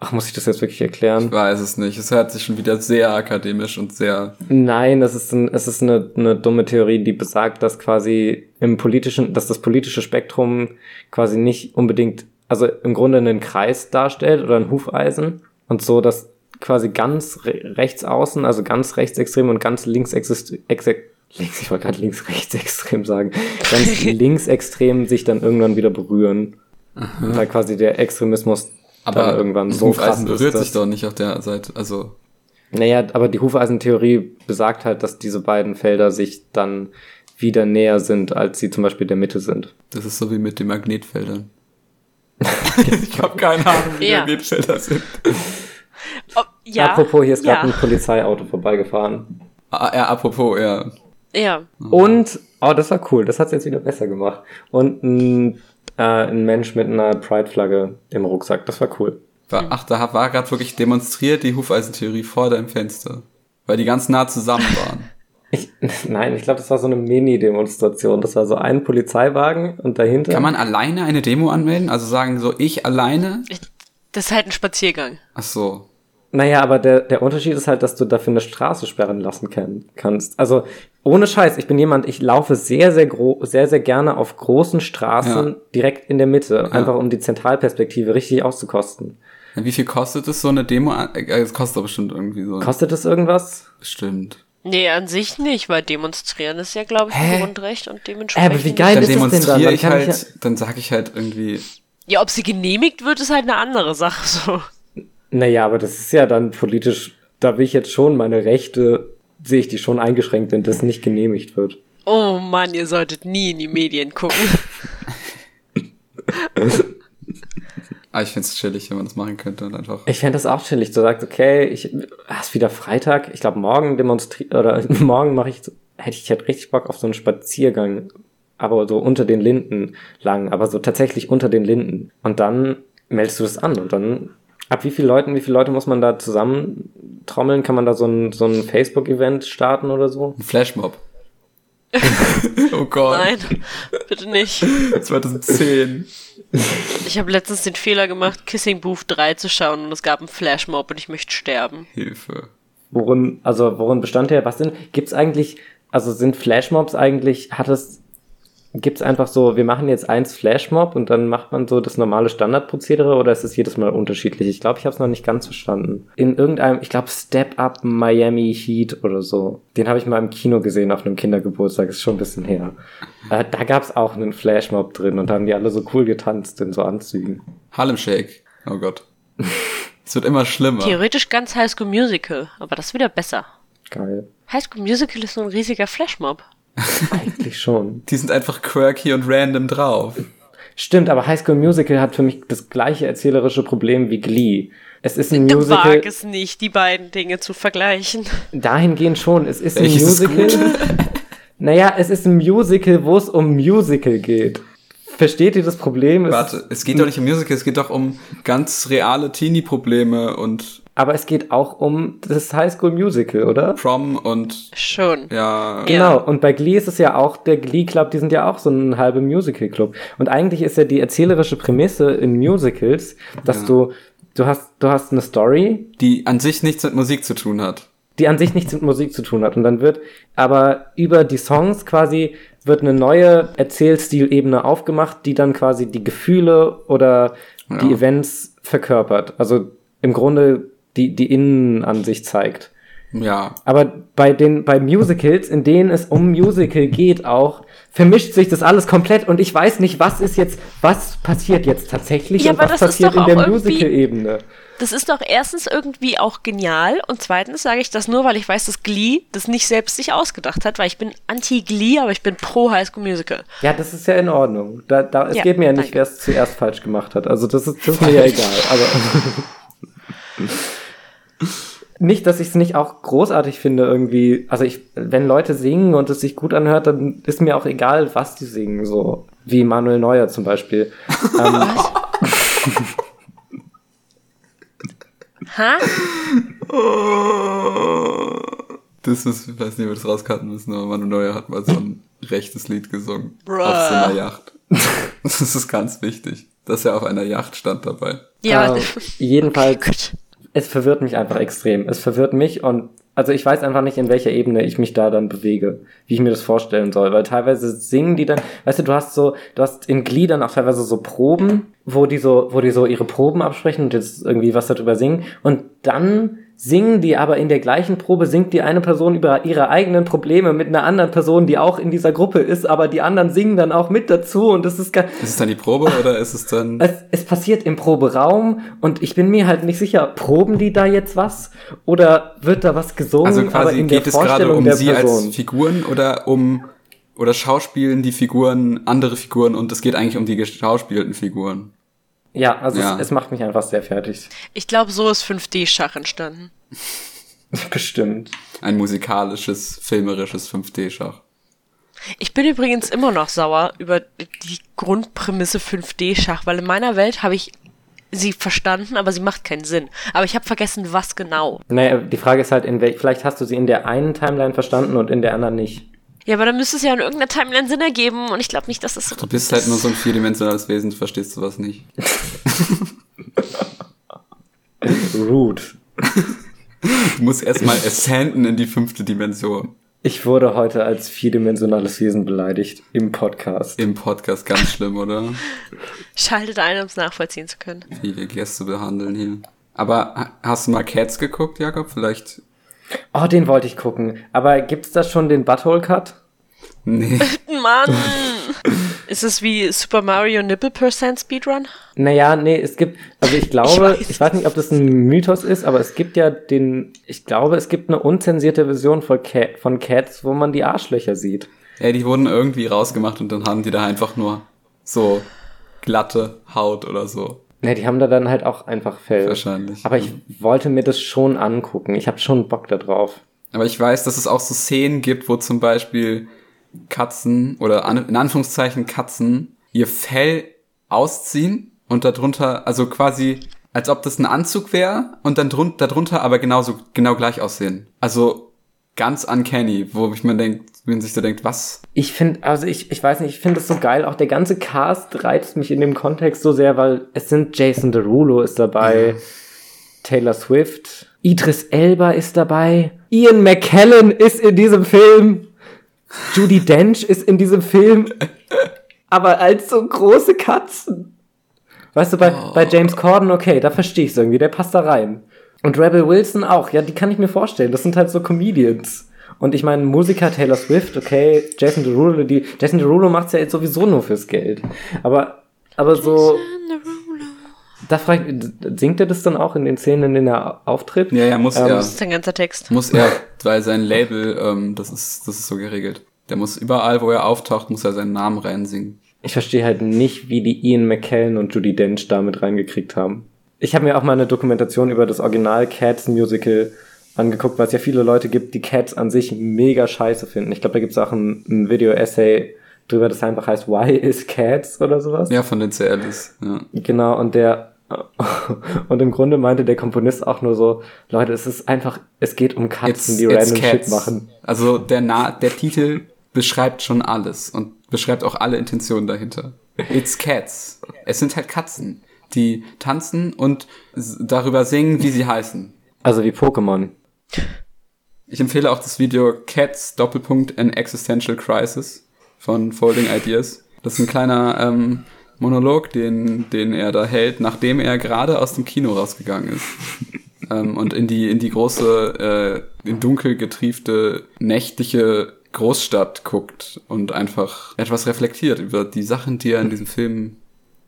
ach, muss ich das jetzt wirklich erklären? Ich weiß es nicht. Es hört sich schon wieder sehr akademisch und sehr. Nein, es ist, ein, es ist eine, eine dumme Theorie, die besagt, dass quasi im politischen, dass das politische Spektrum quasi nicht unbedingt, also im Grunde einen Kreis darstellt oder ein Hufeisen und so, dass quasi ganz re rechts außen, also ganz rechtsextrem und ganz links exist exe links, ich wollte gerade links rechtsextrem sagen, ganz linksextrem sich dann irgendwann wieder berühren. Weil quasi der Extremismus Aber dann irgendwann so krass Hufeisen ist. berührt sich doch nicht auf der Seite. Also, naja, aber die Hufeisentheorie besagt halt, dass diese beiden Felder sich dann wieder näher sind, als sie zum Beispiel der Mitte sind. das ist so wie mit den Magnetfeldern. *laughs* ich habe keine Ahnung, wie Ja. Magnetfelder sind. Oh, ja. Apropos, hier ist gerade ja. ein Polizeiauto vorbeigefahren. Ah, ja, apropos, ja. Ja. Und, oh, das war cool, das hat's jetzt wieder besser gemacht. Und ein, äh, ein Mensch mit einer Pride-Flagge im Rucksack, das war cool. War, ach, da war gerade wirklich demonstriert die Hufeisentheorie vor deinem Fenster. Weil die ganz nah zusammen waren. *laughs* Ich, nein, ich glaube, das war so eine Mini-Demonstration. Das war so ein Polizeiwagen und dahinter. Kann man alleine eine Demo anmelden? Also sagen so, ich alleine? Das ist halt ein Spaziergang. Ach so. Naja, aber der, der Unterschied ist halt, dass du dafür eine Straße sperren lassen kann, kannst. Also, ohne Scheiß, ich bin jemand, ich laufe sehr, sehr gro sehr, sehr gerne auf großen Straßen Ja. direkt in der Mitte, einfach um die Zentralperspektive richtig auszukosten. Ja, Wie viel kostet es so eine Demo? Äh, Es kostet doch bestimmt irgendwie so. Kostet das irgendwas? Bestimmt. Nee, an sich nicht, weil demonstrieren ist ja, glaube ich, Hä? ein Grundrecht und Äh, dementsprechend. aber wie geil Dann ist das denn dann? demonstriere Dann ich halt, dann sage ich halt irgendwie, Ja, ob sie genehmigt wird, ist halt eine andere Sache. So. Naja, aber das ist ja dann politisch, da will ich jetzt schon meine Rechte, sehe ich die schon eingeschränkt, wenn das nicht genehmigt wird. Oh Mann, ihr solltet nie in die Medien gucken. ah, ich find's chillig, wenn man das machen könnte und einfach. Ich fände das auch chillig. Du sagst, okay, ich, ah, ist wieder Freitag. Ich glaube, morgen demonstriere, oder *laughs* morgen mache ich, hätte ich halt richtig Bock auf so einen Spaziergang. Aber so unter den Linden lang, aber so tatsächlich unter den Linden. Und dann meldest du das an und dann, ab wie viele Leuten, wie viele Leute muss man da zusammentrommeln? Kann man da so ein, so ein Facebook-Event starten oder so? Ein Flashmob. *laughs* oh Gott. Nein, bitte nicht. 2010. Ich habe letztens den Fehler gemacht, Kissing Booth 3 zu schauen und es gab einen Flashmob und ich möchte sterben. Hilfe. Worin, also worin bestand der? Was denn? Gibt's eigentlich, also sind Flashmobs eigentlich, hat es, gibt's einfach so, wir machen jetzt eins Flashmob und dann macht man so das normale Standardprozedere oder ist es jedes Mal unterschiedlich? Ich glaube, ich habe es noch nicht ganz verstanden. In irgendeinem, ich glaube, Step Up Miami Heat oder so. Den habe ich mal im Kino gesehen auf einem Kindergeburtstag, ist schon ein bisschen her. Äh, da gab's auch einen Flashmob drin und da haben die alle so cool getanzt in so Anzügen. Harlem Shake. Oh Gott. *laughs* es wird immer schlimmer. Theoretisch ganz High School Musical, aber das ist wieder besser. Geil. High School Musical ist so ein riesiger Flashmob. *laughs* Eigentlich schon. Die sind einfach quirky und random drauf. Stimmt, aber High School Musical hat für mich das gleiche erzählerische Problem wie Glee. Es ist ein Du Musical. wag es nicht, die beiden Dinge zu vergleichen. Dahingehend schon. Es ist ein Welches ist Musical. *laughs* naja, es ist ein Musical, wo es um Musical geht. Versteht ihr das Problem? Es Warte, es geht doch nicht um Musical, es geht doch um ganz reale Teenie-Probleme und Aber es geht auch um das High School Musical, oder? Prom und Schon. ja. Genau, und bei Glee ist es ja auch, der Glee Club, die sind ja auch so ein halber Musical Club. Und eigentlich ist ja die erzählerische Prämisse in Musicals, dass Ja. du, du hast, du hast eine Story, Die an sich nichts mit Musik zu tun hat. die an sich nichts mit Musik zu tun hat. Und dann wird aber über die Songs quasi wird eine neue Erzählstilebene aufgemacht, die dann quasi die Gefühle oder die Ja. Events verkörpert. Also im Grunde die, die Innenansicht zeigt. Ja. Aber bei den, bei Musicals, in denen es um Musical geht auch, vermischt sich das alles komplett und ich weiß nicht, was ist jetzt, was passiert jetzt tatsächlich Ja, und aber was das ist passiert doch in der Musical-Ebene. Das ist doch erstens irgendwie auch genial und zweitens sage ich das nur, weil ich weiß, dass Glee das nicht selbst sich ausgedacht hat, weil ich bin anti-Glee, aber ich bin pro High School Musical. Ja, das ist ja in Ordnung. Da, da, es Ja, geht mir ja nicht, wer es zuerst falsch gemacht hat. Also das ist, das ist mir *laughs* ja egal. Aber *laughs* nicht, dass ich es nicht auch großartig finde irgendwie. Also ich, wenn Leute singen und es sich gut anhört, dann ist mir auch egal, was die singen. So wie Manuel Neuer zum Beispiel. *laughs* ähm, Ha? Das ist, ich weiß nicht, ob wir das rauscutten müssen, aber Manu Neuer hat mal so ein rechtes Lied gesungen. Bruh. Auf so einer Yacht. *laughs* Das ist ganz wichtig, dass er auf einer Yacht stand dabei. Ja, ähm, jedenfalls *laughs* gut. Es verwirrt mich einfach extrem. Es verwirrt mich und also ich weiß einfach nicht, in welcher Ebene ich mich da dann bewege, wie ich mir das vorstellen soll, weil teilweise singen die dann, weißt du, du hast so, du hast in Glee dann auch teilweise so Proben, wo die so, wo die so ihre Proben absprechen und jetzt irgendwie was darüber singen und dann singen die aber in der gleichen Probe singt die eine Person über ihre eigenen Probleme mit einer anderen Person, die auch in dieser Gruppe ist, aber die anderen singen dann auch mit dazu und das ist gar, Ist es dann die Probe *laughs* oder ist es dann. es, es passiert im Proberaum und ich bin mir halt nicht sicher, proben die da jetzt was oder wird da was gesungen, Also aber quasi in geht der es gerade um sie Person. als Figuren oder um oder schauspielen die Figuren andere Figuren und es geht eigentlich um die geschauspielten Figuren. Ja, also Ja. Es, es macht mich einfach sehr fertig. Ich glaube, so ist 5D-Schach entstanden. *laughs* Bestimmt. Ein musikalisches, filmerisches 5D-Schach. Ich bin übrigens immer noch sauer über die Grundprämisse 5D-Schach, weil in meiner Welt habe ich sie verstanden, aber sie macht keinen Sinn. Aber ich habe vergessen, was genau. Naja, die Frage ist halt, in wel vielleicht hast du sie in der einen Timeline verstanden und in der anderen nicht. Ja, aber dann müsste es ja in irgendeiner Timeline Sinn ergeben und ich glaube nicht, dass das so Du bist halt nur so ein vierdimensionales Wesen, du verstehst sowas nicht. *laughs* Rude. Du musst erstmal ascenden in die fünfte Dimension. Ich wurde heute als vierdimensionales Wesen beleidigt im Podcast. Im Podcast ganz schlimm, oder? Schaltet ein, um es nachvollziehen zu können. Wie wir Gäste behandeln hier. Aber ha- hast du mal Cats geguckt, Jakob? Vielleicht. Oh, den wollte ich gucken. Aber gibt's da schon den Butthole Cut? Nee. *laughs* Mann! *laughs* ist es wie Super Mario Nipple Percent Speedrun? Naja, nee, es gibt, also ich glaube, Ich ich weiß. weiß, nicht, ob das ein Mythos ist, aber es gibt ja den, ich glaube, es gibt eine unzensierte Version von, Cat, von Cats, wo man die Arschlöcher sieht. Ja, die wurden irgendwie rausgemacht und dann haben die da einfach nur so glatte Haut oder so. Ne, die haben da dann halt auch einfach Fell. Wahrscheinlich. Aber ich wollte mir das schon angucken. Ich habe schon Bock da drauf. Aber ich weiß, dass es auch so Szenen gibt, wo zum Beispiel Katzen oder an, in Anführungszeichen Katzen ihr Fell ausziehen und darunter, also quasi, als ob das ein Anzug wäre und dann drun, darunter aber genauso, genau gleich aussehen. Also ganz uncanny, wo ich mir denkt, wenn sich so denkt, was? Ich finde, also ich, ich weiß nicht, ich finde es so geil. Auch der ganze Cast reizt mich in dem Kontext so sehr, weil es sind Jason Derulo ist dabei, Taylor Swift, Idris Elba ist dabei, Ian McKellen ist in diesem Film. Judy Dench ist in diesem Film, *laughs* aber als so große Katzen. Weißt du, bei, Oh. bei James Corden, okay, da verstehe ich es irgendwie, der passt da rein. Und Rebel Wilson auch, ja, die kann ich mir vorstellen. Das sind halt so Comedians. Und ich meine, Musiker Taylor Swift, okay, Jason Derulo, die, Jason Derulo macht's ja jetzt sowieso nur fürs Geld. Aber, aber so, da frag ich, singt er das dann auch in den Szenen, in denen er auftritt? Ja, ja, muss Ähm, er. Das ist ein ganzer Text. Muss er, weil sein Label, ähm, das ist, das ist so geregelt. Der muss überall, wo er auftaucht, muss er seinen Namen reinsingen. Ich verstehe halt nicht, wie die Ian McKellen und Judy Dench damit reingekriegt haben. Ich habe mir auch mal eine Dokumentation über das Original Cats Musical angeguckt, weil es ja viele Leute gibt, die Cats an sich mega scheiße finden. Ich glaube, da gibt es auch ein, ein Video-Essay drüber, das einfach heißt Why is Cats oder sowas. Ja, von den CLs, ja. Genau, und der *laughs* und im Grunde meinte der Komponist auch nur so, Leute, es ist einfach, es geht um Katzen, die random Shit machen. Also der, Na der Titel beschreibt schon alles und beschreibt auch alle Intentionen dahinter. It's Cats. Es sind halt Katzen, die tanzen und darüber singen, wie sie heißen. Also wie Pokémon. Ich empfehle auch das Video Cats Doppelpunkt an Existential Crisis von Folding Ideas. Das ist ein kleiner ähm, Monolog, den, den er da hält, nachdem er gerade aus dem Kino rausgegangen ist. *laughs* ähm, und in die, in die große, äh, in dunkel getriefte, nächtliche Großstadt guckt und einfach etwas reflektiert über die Sachen, die er in diesem Film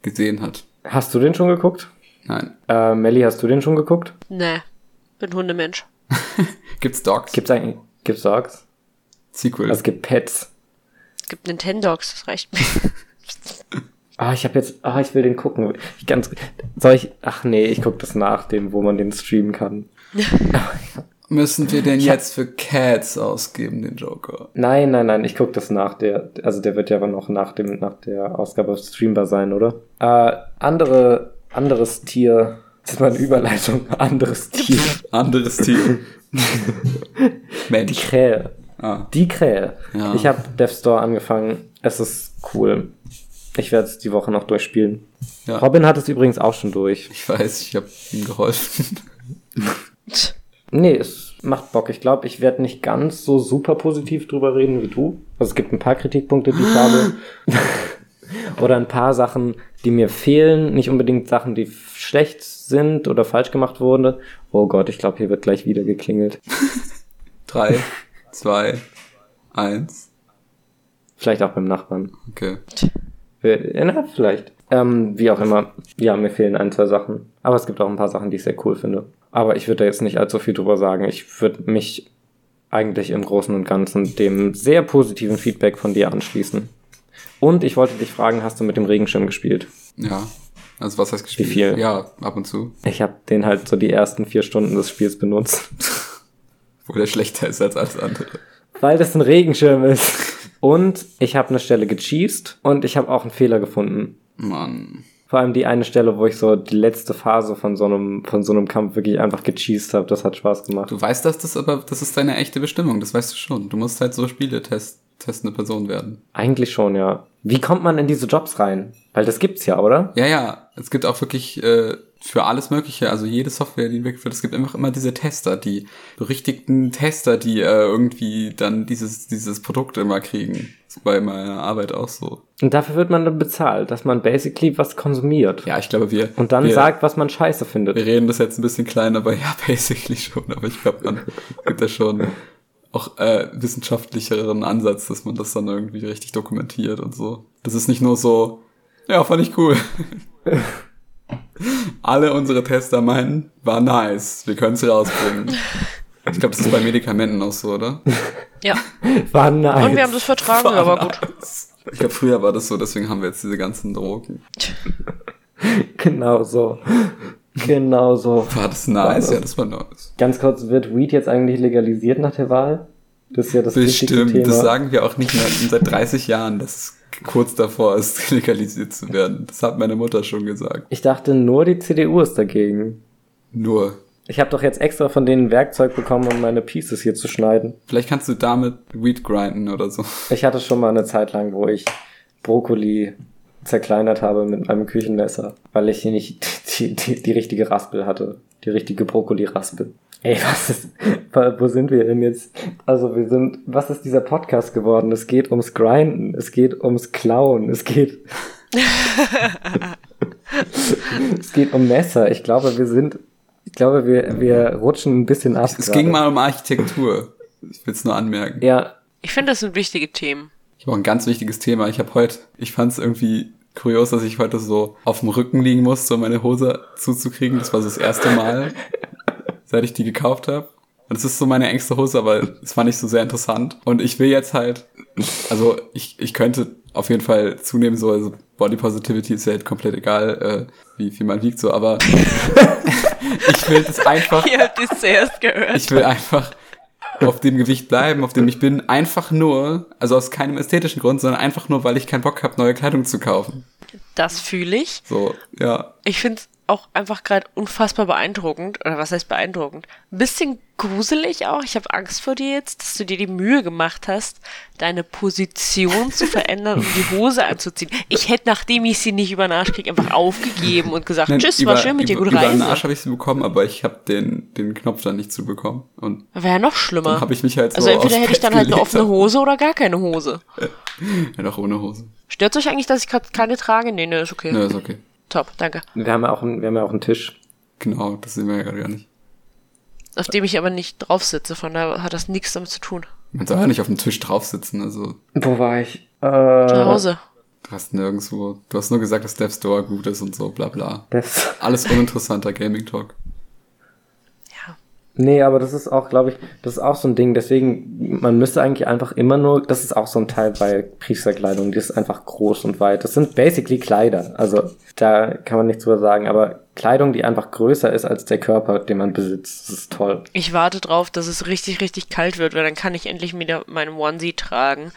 gesehen hat. Hast du den schon geguckt? Nein. Äh, Melly, hast du den schon geguckt? Nee, bin Hundemensch. *laughs* Gibt's Dogs? Gibt's eigentlich, gibt's Dogs? Sequel. Also es gibt Pets. Es gibt Nintendogs, das reicht mir. *laughs* Ah, ich habe jetzt, ah, ich will den gucken. Ich ganz, soll ich, ach nee, ich guck das nach dem, wo man den streamen kann. *laughs* Müssen wir den jetzt für Cats ausgeben, den Joker? Nein, nein, nein, ich guck das nach der, also der wird ja aber noch nach dem, nach der Ausgabe streambar sein, oder? Äh, andere, anderes Tier, das ist mal eine Überleitung, anderes Tier. *laughs* Anderes Tier. *laughs* Die Mensch. Krähe. Ah. Die Krähe. Ja. Ich habe Death Store angefangen. Es ist cool. Ich werde es die Woche noch durchspielen. Ja. Robin hat es übrigens auch schon durch. Ich weiß, ich habe ihm geholfen. *laughs* Nee, es macht Bock. Ich glaube, ich werde nicht ganz so super positiv drüber reden wie du. Also es gibt ein paar Kritikpunkte, die ich habe. Oder ein paar Sachen, die mir fehlen. Nicht unbedingt Sachen, die schlecht sind oder falsch gemacht wurden. Oh Gott, ich glaube, hier wird gleich wieder geklingelt. *laughs* Drei, zwei, eins. Vielleicht auch beim Nachbarn. Okay. Äh, Na, vielleicht. Ähm, wie auch immer. Ja, mir fehlen ein, zwei Sachen. Aber es gibt auch ein paar Sachen, die ich sehr cool finde. Aber ich würde da jetzt nicht allzu viel drüber sagen. Ich würde mich eigentlich im Großen und Ganzen dem sehr positiven Feedback von dir anschließen. Und ich wollte dich fragen, hast du mit dem Regenschirm gespielt? Ja. Also was heißt gespielt? viel? Ja, ab und zu. Ich habe den halt so die ersten vier Stunden des Spiels benutzt. *laughs* Wo der schlechter ist als alles andere. Weil das ein Regenschirm ist. Und ich habe eine Stelle gecheased und ich habe auch einen Fehler gefunden. Mann. Vor allem die eine Stelle, wo ich so die letzte Phase von so einem, von so einem Kampf wirklich einfach gecheased habe. Das hat Spaß gemacht. Du weißt, dass das aber, das ist deine echte Bestimmung, das weißt du schon. Du musst halt so Spiele test, testende Person werden. Eigentlich schon, ja. Wie kommt man in diese Jobs rein? Weil das gibt's ja, oder? Ja, ja, es gibt auch wirklich äh, für alles Mögliche, also jede Software, die entwickelt wird, es gibt einfach immer diese Tester, die berüchtigten Tester, die äh, irgendwie dann dieses, dieses Produkt immer kriegen. Das ist bei meiner Arbeit auch so. Und dafür wird man dann bezahlt, dass man basically was konsumiert. Ja, ich glaube, wir. Und dann wir, sagt, was man scheiße Wir findet. reden das jetzt ein bisschen klein, aber ja, *laughs* basically schon. Aber ich glaube, man gibt da schon auch äh, wissenschaftlicheren Ansatz, dass man das dann irgendwie richtig dokumentiert und so. Das ist nicht nur so, ja, fand ich cool. *laughs* Alle unsere Tester meinen, war nice, wir können es rausbringen. Ich glaube, das ist bei Medikamenten auch so, oder? Ja. War nice. Und wir haben das vertragen, aber gut. Ich glaube, früher war das so, deswegen haben wir jetzt diese ganzen Drogen. *laughs* Genau so. Genau so. War das nice? das? Ja, das war nice. Ganz kurz, wird Weed jetzt eigentlich legalisiert nach der Wahl? Das ist ja das Bestimmt, Thema. das sagen wir auch nicht mehr seit 30 Jahren, dass es kurz davor ist, *laughs* legalisiert zu werden. Das hat meine Mutter schon gesagt. ich dachte, nur die CDU ist dagegen. Nur. Ich habe doch jetzt extra von denen Werkzeug bekommen, um meine Pieces hier zu schneiden. Vielleicht kannst du damit Weed grinden oder so. Ich hatte schon mal eine Zeit lang, wo ich Brokkoli zerkleinert habe mit einem Küchenmesser, weil ich hier nicht *laughs* die, die, die richtige Raspel hatte. Die richtige Brokkoli-Raspel. Ey, was ist, wo wo sind wir denn jetzt? Also wir sind, was ist dieser Podcast geworden? Es geht ums Grinden, es geht ums Klauen, es geht, *laughs* es geht um Messer. Ich glaube, wir sind, ich glaube, wir, wir rutschen ein bisschen ab. Es gerade. ging mal um Architektur. Ich will es nur anmerken. Ja, Ich finde, das sind wichtige Themen. Ich habe auch ein ganz wichtiges Thema. Ich habe heute, ich fand es irgendwie kurios, dass ich heute so auf dem Rücken liegen musste, um meine Hose zuzukriegen. Das war so das erste Mal, *laughs* seit ich die gekauft habe. Und es ist so meine engste Hose, aber es war nicht so sehr interessant. Und ich will jetzt halt, also ich, ich könnte auf jeden Fall zunehmen, so, also Body Positivity ist ja halt komplett egal, äh, wie viel man wiegt, so, aber *laughs* *laughs* ich will das einfach, Ihr habt es zuerst gehört. ich will einfach auf dem Gewicht bleiben, auf dem ich bin, einfach nur, also aus keinem ästhetischen Grund, sondern einfach nur, weil ich keinen Bock habe, neue Kleidung zu kaufen. Das fühle ich. So, ja. Ich finde es auch einfach gerade unfassbar beeindruckend. Oder was heißt beeindruckend? Ein bisschen gruselig auch. Ich habe Angst vor dir jetzt, dass du dir die Mühe gemacht hast, deine Position zu verändern und die Hose anzuziehen. Ich hätte, nachdem ich sie nicht über den Arsch krieg, einfach aufgegeben und gesagt, Nein, tschüss, über, war schön mit dir, über, gute über den Reise. Arsch habe ich sie bekommen, aber ich habe den, den Knopf dann nicht zu bekommen. Und Wäre ja noch schlimmer. dann habe ich mich halt so also entweder hätte ich dann halt eine offene Hose oder gar keine Hose. *laughs* Ja, doch ohne Hose. Stört euch eigentlich, dass ich gerade keine trage? Nee, nee, ist okay. Ja, ist okay. Top, danke. wir haben ja auch, einen, wir haben ja auch einen Tisch. Genau, das sehen wir ja gerade gar nicht. Auf dem ich aber nicht drauf sitze, von daher hat das nichts damit zu tun. Man soll ja nicht auf dem Tisch drauf sitzen, also Wo war ich? Zu Äh, Hause. du hast nirgendwo, du hast nur gesagt, dass Dev Store gut ist und so, bla bla. das, Alles uninteressanter Gaming Talk. Nee, aber das ist auch, glaube ich, das ist auch so ein Ding. Deswegen, man müsste eigentlich einfach immer nur, das ist auch so ein Teil bei Priesterkleidung, die ist einfach groß und weit. Das sind basically Kleider. Also da kann man nichts drüber sagen. Aber Kleidung, die einfach größer ist als der Körper, den man besitzt, das ist toll. Ich warte drauf, dass es richtig, richtig kalt wird, weil dann kann ich endlich wieder meinen Onesie tragen.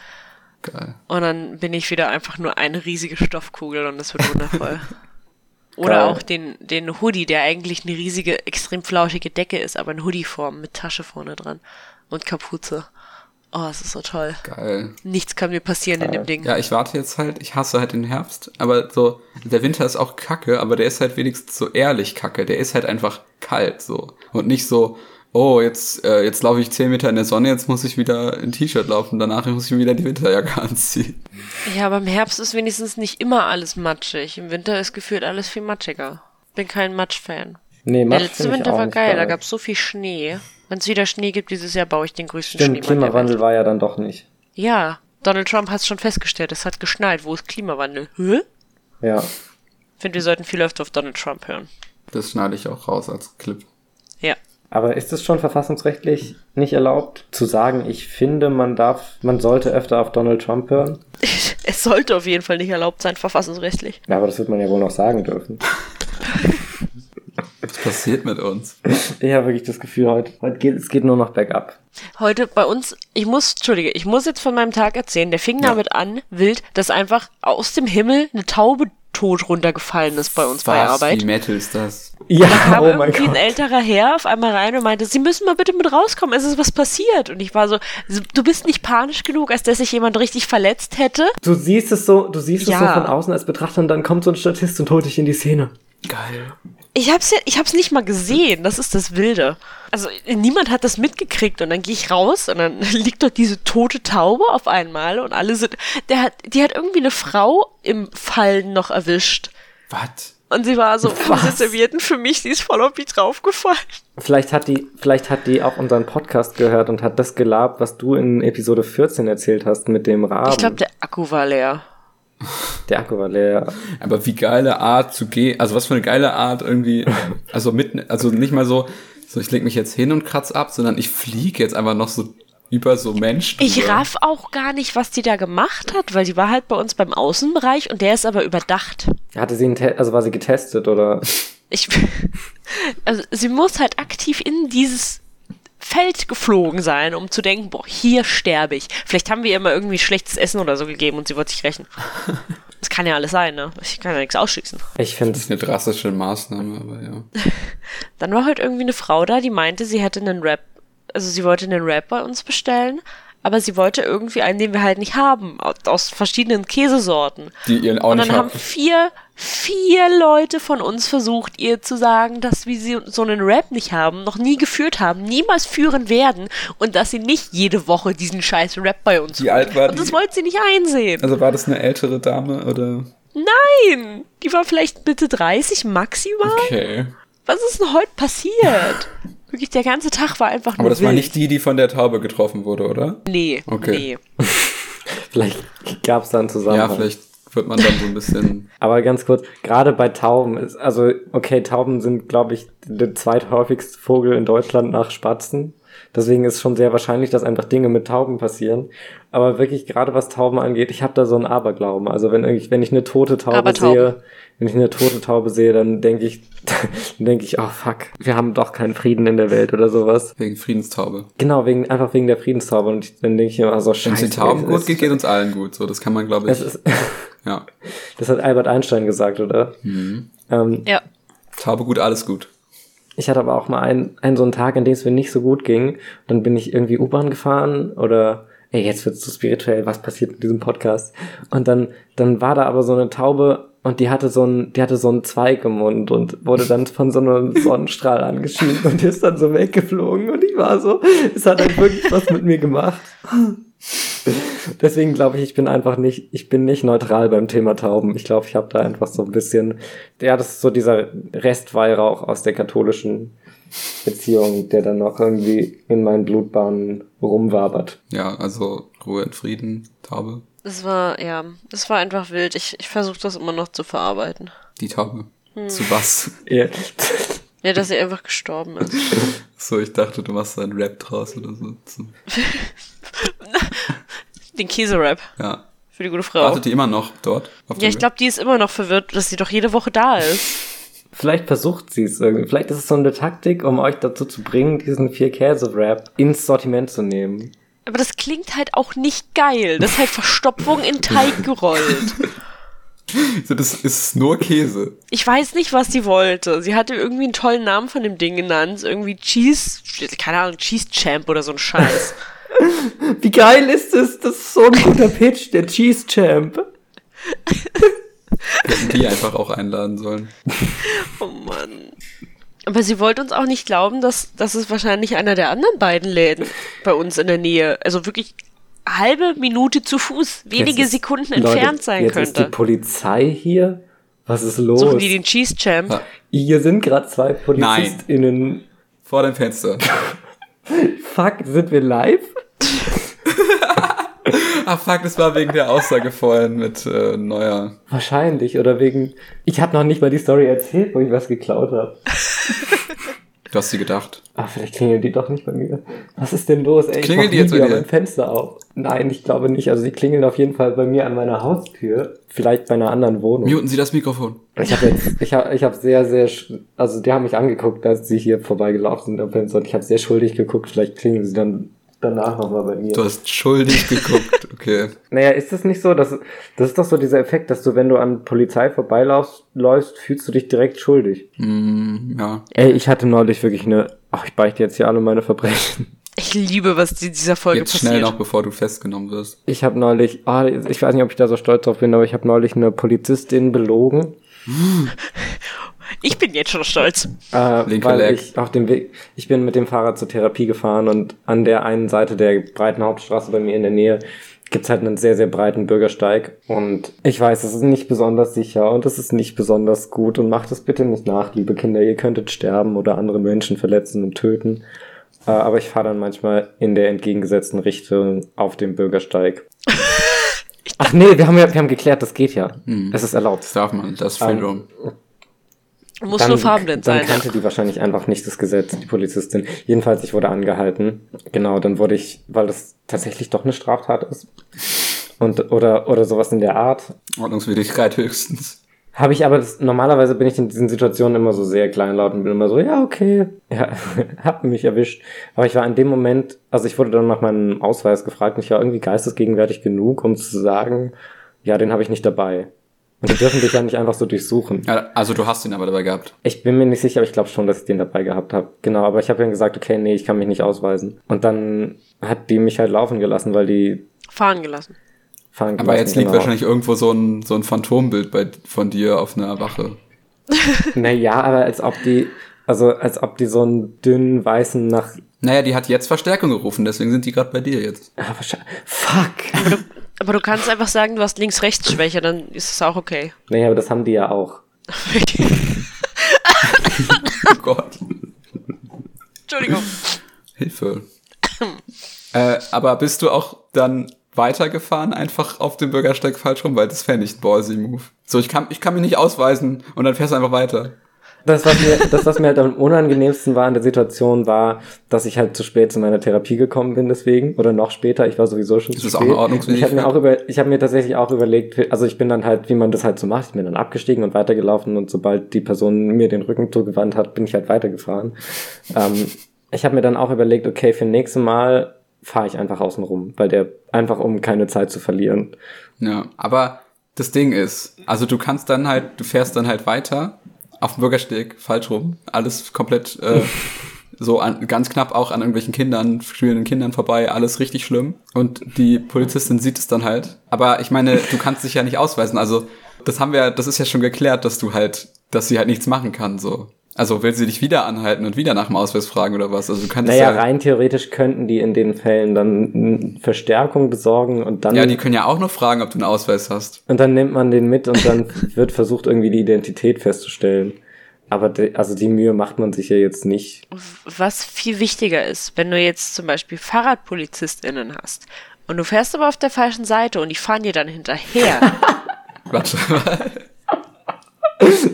Geil. Und dann bin ich wieder einfach nur eine riesige Stoffkugel und das wird wundervoll. *laughs* Oder Geil. auch den, den Hoodie, der eigentlich eine riesige, extrem flauschige Decke ist, aber in Hoodie-Form mit Tasche vorne dran und Kapuze. Oh, es ist so toll. Geil. Nichts kann mir passieren in Geil. dem Ding. Ja, ich warte jetzt halt, ich hasse halt den Herbst, aber so, der Winter ist auch kacke, aber der ist halt wenigstens so ehrlich kacke. Der ist halt einfach kalt, so. Und nicht so, oh, jetzt, äh, jetzt laufe ich 10 Meter in der Sonne, jetzt muss ich wieder in T-Shirt laufen, danach muss ich mir wieder die Winterjacke anziehen. Ja, aber im Herbst ist wenigstens nicht immer alles matschig. Im Winter ist gefühlt alles viel matschiger. Bin kein Matsch-Fan. Nee, Der Matsch letzte find ich Winter auch war nicht geil, da gab es so viel Schnee. Wenn es wieder Schnee gibt dieses Jahr, baue ich den größten Stimmt, Schneemann der Welt. Klimawandel war ja dann doch nicht. Ja, Donald Trump hat es schon festgestellt, es hat geschneit. Wo ist Klimawandel? Hä? Ja. Ich finde, wir sollten viel öfter auf Donald Trump hören. Das schneide ich auch raus als Clip. Ja. Aber ist es schon verfassungsrechtlich nicht erlaubt, zu sagen, ich finde, man darf, man sollte öfter auf Donald Trump hören? *laughs* Es sollte auf jeden Fall nicht erlaubt sein, verfassungsrechtlich. Ja, aber das wird man ja wohl noch sagen dürfen. Was passiert mit uns? Ich habe wirklich das Gefühl, heute, heute geht, es geht nur noch bergab. Heute bei uns, ich muss, entschuldige, ich muss jetzt von meinem Tag erzählen. Der fing damit an, wild, dass einfach aus dem Himmel eine Taube tot runtergefallen ist bei uns bei Was, Arbeit. wie Metal ist das? Ja, kam oh mein irgendwie ein Gott. älterer Herr auf einmal rein und meinte, Sie müssen mal bitte mit rauskommen, es ist was passiert. Und ich war so, du bist nicht panisch genug, als dass sich jemand richtig verletzt hätte. Du siehst es so, du siehst Ja. es so von außen als Betrachter und dann kommt so ein Statist und holt dich in die Szene. Geil. Ich hab's ja, ich hab's nicht mal gesehen, das ist das Wilde. Also niemand hat das mitgekriegt und dann gehe ich raus und dann *laughs* liegt dort diese tote Taube auf einmal und alle sind, der hat, die hat irgendwie eine Frau im Fallen noch erwischt. Was? Und sie war so, diese Servietten für mich, sie ist voll auf mich draufgefallen. Vielleicht hat die, vielleicht hat die auch unseren Podcast gehört und hat das gelabt, was du in Episode 14 erzählt hast mit dem Raben. Ich glaube, der Akku war leer. Der Akku war leer. Aber wie geile Art zu gehen, also was für eine geile Art irgendwie, also mitten, also nicht mal so, so ich leg mich jetzt hin und kratz ab, sondern ich fliege jetzt einfach noch so über so Menschen. Ich raff auch gar nicht, was die da gemacht hat, weil die war halt bei uns beim Außenbereich und der ist aber überdacht. Hatte sie also war sie getestet oder? Ich, also sie muss halt aktiv in dieses Feld geflogen sein, um zu denken, boah, hier sterbe ich. Vielleicht haben wir ihr mal irgendwie schlechtes Essen oder so gegeben und sie wollte sich rächen. *laughs* Das kann ja alles sein, ne? Ich kann ja nichts ausschließen. Ich finde Das ist eine drastische Maßnahme, aber ja. Dann war halt irgendwie eine Frau da, die meinte, sie hätte einen Rap, also sie wollte einen Rap bei uns bestellen, aber sie wollte irgendwie einen, den wir halt nicht haben, aus, verschiedenen Käsesorten. Die ihr auch Und nicht dann haben habt. vier, vier Leute von uns versucht, ihr zu sagen, dass wir sie so einen Rap nicht haben, noch nie geführt haben, niemals führen werden und dass sie nicht jede Woche diesen scheiß Rap bei uns Wie alt war Und das die? wollte sie nicht einsehen. Also war das eine ältere Dame oder? Nein! Die war vielleicht Mitte 30 maximal. Okay. Was ist denn heute passiert? *laughs* Wirklich, der ganze Tag war einfach nur Aber das wild. war nicht die, die von der Taube getroffen wurde, oder? Nee, Okay. nee. *laughs* Vielleicht gab es da einen Ja, Zusammenhang. vielleicht wird man dann so ein bisschen. *laughs* Aber ganz kurz, gerade bei Tauben ist, also, okay, Tauben sind, glaube ich, der zweithäufigste Vogel in Deutschland nach Spatzen. Deswegen ist schon sehr wahrscheinlich, dass einfach Dinge mit Tauben passieren. Aber wirklich, gerade was Tauben angeht, ich habe da so einen Aberglauben. Also wenn ich, wenn ich eine tote Taube sehe, wenn ich eine tote Taube sehe, dann denke ich, *laughs* dann denke ich, oh fuck, wir haben doch keinen Frieden in der Welt oder sowas. Wegen Friedenstaube. Genau, wegen, einfach wegen der Friedenstaube. Und ich, dann denke ich immer so, Wenn scheiße. es den Tauben gut geht, geht uns allen gut. So, das kann man, glaube ich. ist, *laughs* Ja. das hat Albert Einstein gesagt, oder? Mhm. Ähm, Ja. Taube gut, alles gut. Ich hatte aber auch mal einen, einen so einen Tag, in dem es mir nicht so gut ging. Dann bin ich irgendwie U-Bahn gefahren oder, ey, jetzt wird's so spirituell, was passiert mit diesem Podcast? Und dann, dann war da aber so eine Taube und die hatte so einen, die hatte so einen Zweig im Mund und wurde dann von so einem *laughs* Sonnenstrahl angeschieden und ist dann so weggeflogen und ich war so, es hat halt wirklich was mit mir gemacht. *laughs* Deswegen glaube ich, ich bin einfach nicht, ich bin nicht neutral beim Thema Tauben. Ich glaube, ich habe da einfach so ein bisschen, ja, das ist so dieser Restweihrauch aus der katholischen Beziehung, der dann noch irgendwie in meinen Blutbahnen rumwabert. Ja, also Ruhe in Frieden, Taube, Das war, ja, das war einfach wild. Ich, ich versuche das immer noch zu verarbeiten. die Taube. Hm. Zu was? Ja. *laughs* Ja, dass sie einfach gestorben ist. So, ich dachte, du machst da einen Rap draus oder so. *laughs* Den Käse-Rap Ja. für die gute Frau. Wartet die immer noch dort? Auf Ja, ich glaube, die ist immer noch verwirrt, dass sie doch jede Woche da ist. *laughs* Vielleicht versucht sie es irgendwie. Vielleicht ist es so eine Taktik, um euch dazu zu bringen, diesen vier Käse-Wrap ins Sortiment zu nehmen. Aber das klingt halt auch nicht geil. Das ist halt Verstopfung in Teig *laughs* gerollt. So, das ist nur Käse. Ich weiß nicht, was sie wollte. Sie hatte irgendwie einen tollen Namen von dem Ding genannt. Irgendwie Cheese, keine Ahnung, Cheese Champ oder so ein Scheiß. *laughs* *laughs* Wie geil ist es? Das ist so ein guter Pitch, der Cheese Champ. Wir hätten die einfach auch einladen sollen. Oh Mann. Aber sie wollte uns auch nicht glauben, dass, dass es wahrscheinlich einer der anderen beiden Läden bei uns in der Nähe, also wirklich halbe Minute zu Fuß, wenige ist- Sekunden Leute, entfernt sein jetzt ist die könnte. Polizei hier. Was ist los? Suchen die den Cheese Champ? Ja. Hier sind gerade zwei PolizistInnen. Vor dem Fenster. *laughs* Fuck, sind wir live? Ach *laughs* fuck, das war wegen der Aussage vorhin mit äh, Neuer. Wahrscheinlich. Oder wegen. Ich habe noch nicht mal die Story erzählt, wo ich was geklaut habe. *laughs* Du hast sie gedacht. Ah, vielleicht klingeln die doch nicht bei mir. Was ist denn los? Ey, ich Klingeln die jetzt bei dir? mein Fenster auf. Nein, ich glaube nicht. Also die klingeln auf jeden Fall bei mir an meiner Haustür. Vielleicht bei einer anderen Wohnung. Muten Sie das Mikrofon. Ich habe jetzt, ich habe, ich habe sehr, sehr, also die haben mich angeguckt, als sie hier vorbeigelaufen sind am Fenster und ich habe sehr schuldig geguckt. Vielleicht klingeln sie dann danach nochmal bei mir. Du hast schuldig geguckt. *laughs* Okay. Naja, ist das nicht so, dass, das ist doch so dieser Effekt, dass du, wenn du an Polizei vorbeilaufst, läufst, fühlst du dich direkt schuldig. Mm, ja. Ey, ich hatte neulich wirklich eine, ach, ich beichte jetzt hier alle meine Verbrechen. Ich liebe, was in dieser Folge Jetzt passiert. schnell noch, bevor du festgenommen wirst. Ich habe neulich, ah, ich weiß nicht, ob ich da so stolz drauf bin, aber ich habe neulich eine Polizistin belogen, *laughs* Ich bin jetzt schon stolz. äh, Linker weil ich auf dem Weg, ich bin mit dem Fahrrad zur Therapie gefahren und an der einen Seite der breiten Hauptstraße bei mir in der Nähe gibt's halt einen sehr, sehr breiten Bürgersteig und ich weiß, es ist nicht besonders sicher und es ist nicht besonders gut und macht es bitte nicht nach, liebe Kinder, ihr könntet sterben oder andere Menschen verletzen und töten. Äh, aber ich fahre dann manchmal in der entgegengesetzten Richtung auf dem Bürgersteig. *laughs* Ach nee, wir haben ja, wir haben geklärt, das geht ja. Es ist erlaubt. Das darf man. Das ist Freedom. Muss nur farbenblind dann sein. kannte die wahrscheinlich einfach nicht das Gesetz, die Polizistin. Jedenfalls, ich wurde angehalten. Genau, dann wurde ich, weil das tatsächlich doch eine Straftat ist. Und, oder, oder sowas in der Art. Ordnungswidrigkeit höchstens. Habe ich aber, das, normalerweise bin ich in diesen Situationen immer so sehr kleinlaut und bin immer so, ja, okay, *laughs* ja, hab mich erwischt. Aber ich war in dem Moment, also ich wurde dann nach meinem Ausweis gefragt und ich war irgendwie geistesgegenwärtig genug, um zu sagen, ja, den habe ich nicht dabei. Und die dürfen dich ja nicht einfach so durchsuchen. Ja, also du hast ihn aber dabei gehabt. Ich bin mir nicht sicher, aber ich glaube schon, dass ich den dabei gehabt habe. Genau, aber ich habe dann gesagt, okay, nee, ich kann mich nicht ausweisen. Und dann hat die mich halt laufen gelassen, weil die Fahren gelassen. fahren Aber gelassen, jetzt liegt genau. wahrscheinlich irgendwo so ein, so ein Phantombild bei, von dir auf einer Wache. *laughs* Naja, aber als ob die, also als ob die so einen dünnen, weißen nach. Naja, die hat jetzt Verstärkung gerufen, deswegen sind die gerade bei dir jetzt. Ah, wahrscheinlich- Fuck! *laughs* Aber du kannst einfach sagen, du hast Links-Rechts-Schwäche, dann ist es auch okay. Naja, aber das haben die ja auch. *laughs* Oh Gott. Entschuldigung. Hilfe. äh, aber bist du auch dann weitergefahren, einfach auf dem Bürgersteig falsch rum? Weil das fände ich ein ballsy Move. So, ich kann, ich kann mich nicht ausweisen und dann fährst du einfach weiter. Das, was mir, das, was mir halt am unangenehmsten war in der Situation, war, dass ich halt zu spät zu meiner Therapie gekommen bin deswegen. Oder noch später, ich war sowieso schon Ist zu das spät. auch eine Und ich habe mir auch über, ich habe mir tatsächlich auch überlegt, also ich bin dann halt, wie man das halt so macht, ich bin dann abgestiegen und weitergelaufen und sobald die Person mir den Rücken zugewandt hat, bin ich halt weitergefahren. ähm, ich habe mir dann auch überlegt, okay, für nächstes Mal fahre ich einfach außen rum, weil der einfach um keine Zeit zu verlieren. Ja, aber das Ding ist, also du kannst dann halt, du fährst dann halt weiter auf dem Bürgersteig falsch rum, alles komplett äh, *laughs* so an, ganz knapp auch an irgendwelchen Kindern, spielenden Kindern vorbei, alles richtig schlimm. Und die Polizistin sieht es dann halt. Aber ich meine, du kannst dich ja nicht ausweisen. Also das haben wir, das ist ja schon geklärt, dass du halt, dass sie halt nichts machen kann. So, also will sie dich wieder anhalten und wieder nach dem Ausweis fragen oder was? Also du kannst Naja, ja, rein theoretisch könnten die in den Fällen dann Verstärkung besorgen und dann ja, die können ja auch nur fragen, ob du einen Ausweis hast. Und dann nimmt man den mit und dann *laughs* wird versucht, irgendwie die Identität festzustellen. Aber die, also die Mühe macht man sich ja jetzt nicht. Was viel wichtiger ist, wenn du jetzt zum Beispiel FahrradpolizistInnen hast und du fährst aber auf der falschen Seite und die fahren dir dann hinterher. *laughs* Warte. *laughs*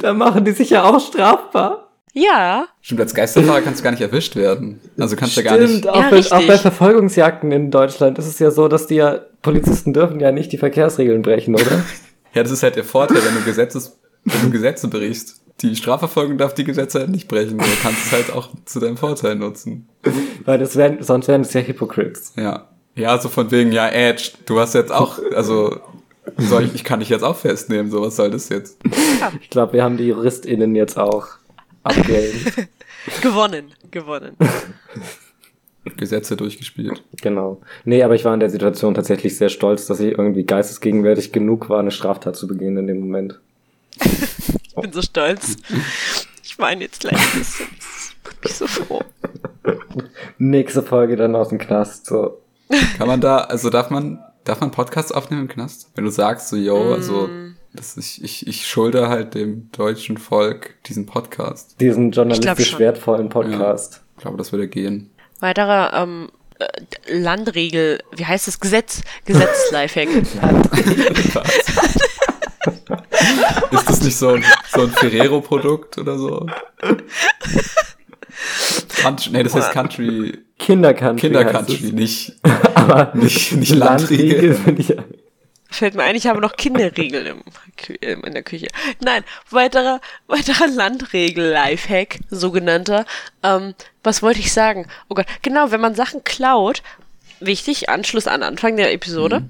Da machen die sich ja auch strafbar. Ja, Stimmt, als Geisterfahrer kannst du gar nicht erwischt werden. Also kannst du ja gar nicht. auch, Ja, bei, auch bei Verfolgungsjagden in Deutschland ist es ja so, dass die ja, Polizisten dürfen ja nicht die Verkehrsregeln brechen, oder? *laughs* Ja, das ist halt der Vorteil, wenn du Gesetzes, wenn du Gesetze brichst. Die Strafverfolgung darf die Gesetze halt nicht brechen. Du kannst es halt auch zu deinem Vorteil nutzen. Weil das wären, sonst wären es ja Hypocrites. Ja. Ja, so von wegen, ja, Edge, du hast jetzt auch, also, soll ich, ich kann dich jetzt auch festnehmen, so, was soll das jetzt? Ich glaube, wir haben die JuristInnen jetzt auch abgehängt. *laughs* gewonnen, gewonnen. *laughs* Gesetze durchgespielt. genau. Nee, aber ich war in der Situation tatsächlich sehr stolz, dass ich irgendwie geistesgegenwärtig genug war, eine Straftat zu begehen in dem Moment. *laughs* Ich bin so stolz. Ich weine jetzt gleich ein bisschen. Ich bin so froh. Nächste Folge dann aus dem Knast, so. Kann man da, also darf man, darf man Podcasts aufnehmen im Knast? Wenn du sagst, so, yo, also, das ich, ich, ich schulde halt dem deutschen Volk diesen Podcast. Diesen journalistisch wertvollen Podcast. Ich glaube, das würde gehen. Weiterer ähm, äh, Landregel, wie heißt es? Gesetz, Gesetz-Lifehack. *laughs* Ist das nicht so ein, so ein Ferrero-Produkt oder so? Country, nee, das heißt Country, Kindercountry. Kinder-Country, nicht, *laughs* Aber nicht, nicht Landriegel Landriegel. Fällt mir ein, ich habe noch Kinderregeln im, ähm, in der Küche. Nein, weiterer, weiterer Landregel-Lifehack, sogenannter. Ähm, was wollte ich sagen? Oh Gott, genau, wenn man Sachen klaut, wichtig, Anschluss an Anfang der Episode.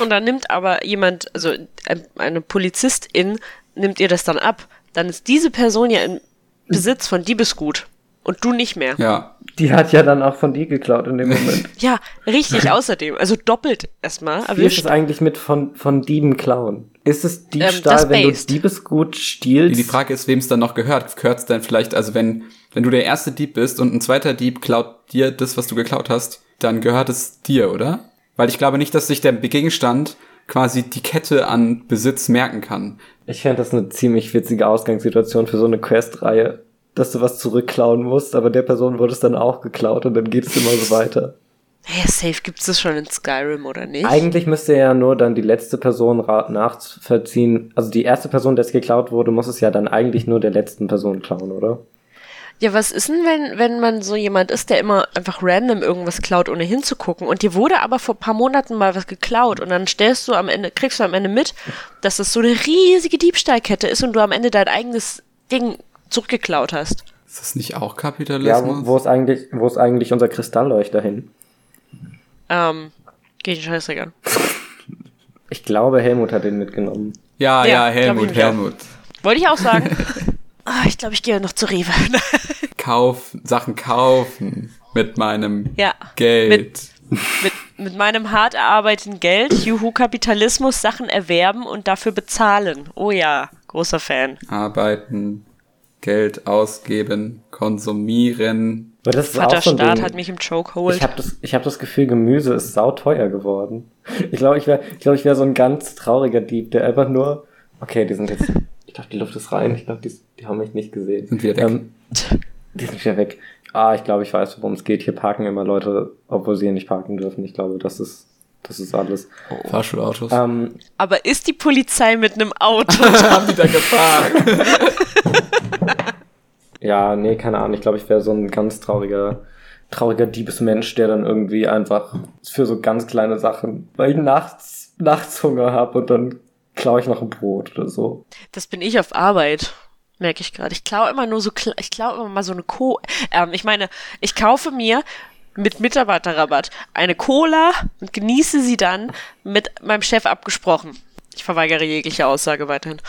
Und dann nimmt aber jemand, also ein- eine Polizistin, nimmt ihr das dann ab, dann ist diese Person ja im Besitz von Diebesgut. Und du nicht mehr. Ja, *laughs* Die hat ja dann auch von dir geklaut in dem Moment. *laughs* Ja, richtig, außerdem. Also doppelt erstmal Wie ist es eigentlich mit von, von Dieben klauen? Ist es das Diebstahl, wenn du based. Diebesgut stiehlst? die Frage ist, wem es dann noch gehört. Gehört es dann vielleicht, also wenn, wenn du der erste Dieb bist und ein zweiter Dieb klaut dir das, was du geklaut hast, dann gehört es dir, oder? Weil ich glaube nicht, dass sich der Gegenstand quasi die Kette an Besitz merken kann. Ich fände das eine ziemlich witzige Ausgangssituation für so eine Quest-Reihe, dass du was zurückklauen musst, aber der Person wurde es dann auch geklaut und dann geht es immer so weiter. Ja, safe gibt's das schon in Skyrim, oder nicht? Eigentlich müsste ja nur dann die letzte Person nachvollziehen. Also die erste Person, der es geklaut wurde, muss es ja dann eigentlich nur der letzten Person klauen, oder? Ja, was ist denn, wenn, wenn man so jemand ist, der immer einfach random irgendwas klaut, ohne hinzugucken und dir wurde aber vor paar Monaten mal was geklaut und dann stellst du am Ende, kriegst du am Ende mit, dass das so eine riesige Diebstahlkette ist und du am Ende dein eigenes Ding zurückgeklaut hast. Ist das nicht auch Ja, Kapitalismus? wo, wo ist eigentlich, wo ist eigentlich unser Kristallleuchter hin? Ähm, geht den Scheißdreck an. *laughs* Ich glaube, Helmut hat den mitgenommen. ja, Ja, ja, ich Helmut, auch. Helmut. Wollte ich auch sagen. *laughs* ah, ich glaube, ich gehe noch zu Rewe. *laughs* Kauf, Sachen kaufen mit meinem ja. Geld. Mit mit, mit meinem hart erarbeiteten Geld, Juhu Kapitalismus, Sachen erwerben und dafür bezahlen. Oh ja, großer Fan. Arbeiten, Geld ausgeben, konsumieren. Aber das ist Vater auch so ein Staat Ding. hat mich im Chokehold. Ich habe das, ich hab das Gefühl, Gemüse ist sauteuer geworden. Ich glaube, ich wäre ich glaub, ich wär so ein ganz trauriger Dieb, der einfach nur. Okay, die sind jetzt. Ich glaube, die Luft ist rein. Ich glaube, die, die haben mich nicht gesehen. Sind wieder weg. Ähm, die sind wieder weg. Ah, ich glaube, ich weiß, worum es geht. Hier parken immer Leute, obwohl sie hier nicht parken dürfen. Ich glaube, das ist, das ist alles. Fahrschulautos. Ähm, Aber ist die Polizei mit einem Auto? *laughs* haben die da gefahren? *laughs* ja, nee, keine Ahnung. Ich glaube, ich wäre so ein ganz trauriger, trauriger Diebesmensch, der dann irgendwie einfach für so ganz kleine Sachen, weil ich nachts, nachts Hunger habe und dann klaue ich noch ein Brot oder so. Das bin ich auf Arbeit. Merke ich gerade. Ich klaue immer nur so, ich klaue immer mal so eine Co. Ähm, ich meine, ich kaufe mir mit Mitarbeiterrabatt eine Cola und genieße sie dann mit meinem Chef abgesprochen. Ich verweigere jegliche Aussage weiterhin.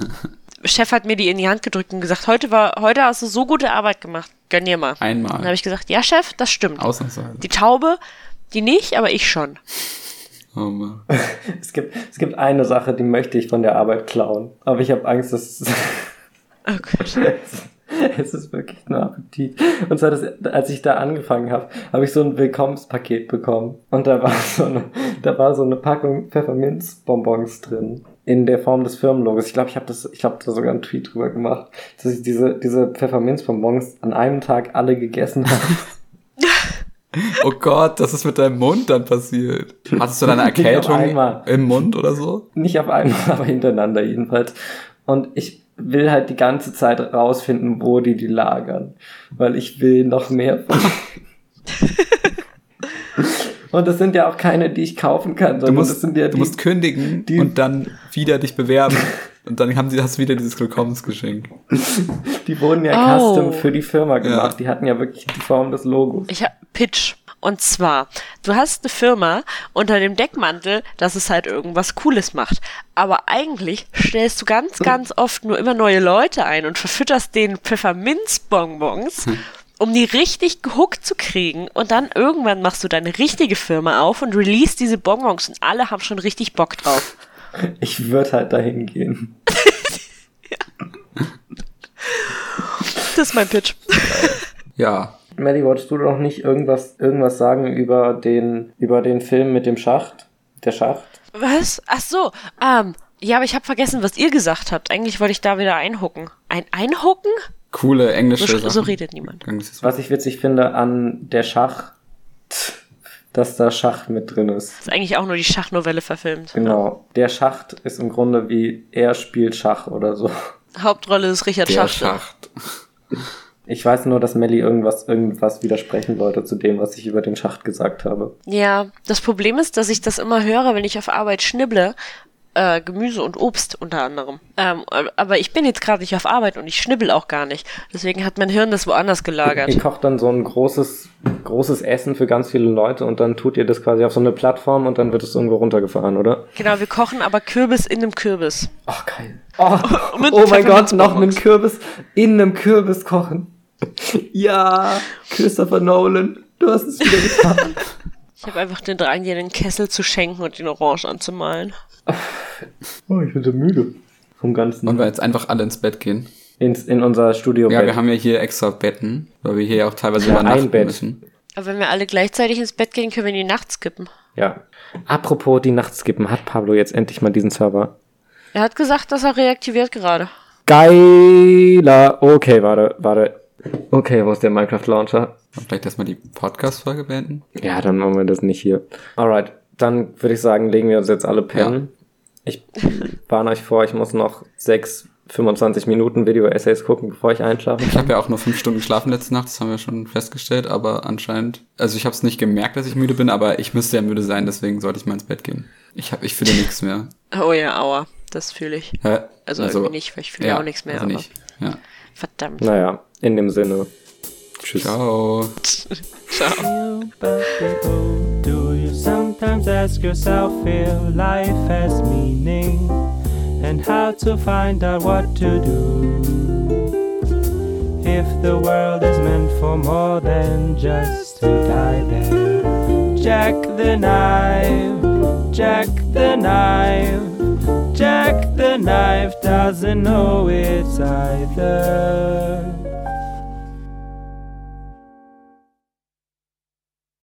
*laughs* Chef hat mir die in die Hand gedrückt und gesagt, heute war, heute hast du so gute Arbeit gemacht. Gönn dir mal. Dann habe Einmal. ich gesagt, ja, Chef, das stimmt. Ausnahmsweise. Die Taube, die nicht, aber ich schon. Oh Mann. *laughs* Es gibt, es gibt eine Sache, die möchte ich von der Arbeit klauen. Aber ich habe Angst, dass es, Oh Gott. *laughs* *laughs* es ist wirklich nur Appetit. Und zwar, das, als ich da angefangen habe, habe ich so ein Willkommenspaket bekommen. Und da war *laughs* so eine, da war so eine Packung Pfefferminzbonbons drin. In der Form des Firmenlogos. Ich glaube, ich habe das, ich habe da sogar einen Tweet drüber gemacht, dass ich diese, diese Pfefferminzbonbons an einem Tag alle gegessen habe. *laughs* Oh Gott, das ist mit deinem Mund dann passiert. Hattest du dann eine Nicht auf Erkältung im Mund oder so? Nicht auf einmal, aber hintereinander jedenfalls. Und ich will halt die ganze Zeit rausfinden, wo die die lagern. Weil ich will noch mehr. *laughs* Und das sind ja auch keine, die ich kaufen kann, Du sondern das musst, sind ja du die, musst kündigen die- und dann wieder dich bewerben. Und dann haben sie, hast du wieder dieses Willkommensgeschenk. die wurden ja Oh. custom für die Firma gemacht. Ja. Die hatten ja wirklich die Form des Logos. Ich hab Pitch. Und zwar, du hast eine Firma unter dem Deckmantel, dass es halt irgendwas Cooles macht. Aber eigentlich stellst du ganz, ganz oft nur immer neue Leute ein und verfütterst denen Pfefferminzbonbons, um die richtig gehuckt zu kriegen. Und dann irgendwann machst du deine richtige Firma auf und release diese Bonbons und alle haben schon richtig Bock drauf. Ich würde halt dahin gehen. *laughs* Das ist mein Pitch. Ja. *laughs* Melly, wolltest du noch nicht irgendwas, irgendwas sagen über den, über den Film mit dem Schacht? Der Schacht? Was? Ach so, ähm, ja, aber ich habe vergessen, was ihr gesagt habt. Eigentlich wollte ich da wieder einhucken. Ein Einhucken? Coole englische So, Sachen. so redet niemand. Was ich witzig finde an der Schach, dass da Schach mit drin ist. Ist eigentlich auch nur die Schachnovelle verfilmt. Genau. Der Schacht ist im Grunde wie er spielt Schach oder so. Hauptrolle ist Richard Der Schachte. Schacht. Ich weiß nur, dass Melly irgendwas, irgendwas widersprechen wollte zu dem, was ich über den Schacht gesagt habe. Ja, das Problem ist, dass ich das immer höre, wenn ich auf Arbeit schnibble. Äh, Gemüse und Obst unter anderem. Ähm, aber ich bin jetzt gerade nicht auf Arbeit und ich schnibbel auch gar nicht. Deswegen hat mein Hirn das woanders gelagert. Ihr kocht dann so ein großes, großes Essen für ganz viele Leute und dann tut ihr das quasi auf so eine Plattform und dann wird es irgendwo runtergefahren, oder? Genau, wir kochen aber Kürbis in einem Kürbis. Ach, geil. Oh, *laughs* Mit oh mein Gott, noch einen Kürbis in einem Kürbis kochen. *laughs* Ja, Christopher Nolan, du hast es wieder getan. *laughs* Ich habe einfach den Drang, dir einen Kessel zu schenken und den orange anzumalen. *laughs* Oh, ich bin so müde. Vom Ganzen. Wollen wir jetzt einfach alle ins Bett gehen? Ins, in unser Studio. Ja, wir haben ja hier extra Betten, weil wir hier ja auch teilweise Ja, übernachten ein Bett. müssen. Aber wenn wir alle gleichzeitig ins Bett gehen, können wir die Nacht skippen. Ja. Apropos die Nachtskippen, hat Pablo jetzt endlich mal diesen Server? Er hat gesagt, dass er reaktiviert gerade. Geiler. Okay, warte, warte. Okay, wo ist der Minecraft Launcher? Und vielleicht erstmal die Podcast-Folge beenden. Ja, dann machen wir das nicht hier. Alright, dann würde ich sagen, legen wir uns jetzt alle pennen. Ich warne euch vor, ich muss noch sechs 25 Minuten Video-Essays gucken, bevor ich einschlafe. Ich habe ja auch nur fünf Stunden geschlafen letzte Nacht, das haben wir schon festgestellt, aber anscheinend, also ich habe es nicht gemerkt, dass ich müde bin, aber ich müsste ja müde sein, deswegen sollte ich mal ins Bett gehen. Ich hab, ich fühle nichts mehr. Oh ja, aua. Das fühle ich. Hä? Also, irgendwie nicht, weil ich fühle ja, auch nichts mehr. Also aber nicht. Ja. Verdammt. Naja, in dem Sinne. Tschüss. Ciao. *laughs* Ciao. Do you sometimes ask yourself if life has meaning and how to find out what to do? If the world is meant for more than just to die there, Jack the knife, Jack the knife, Jack the knife doesn't know it's either.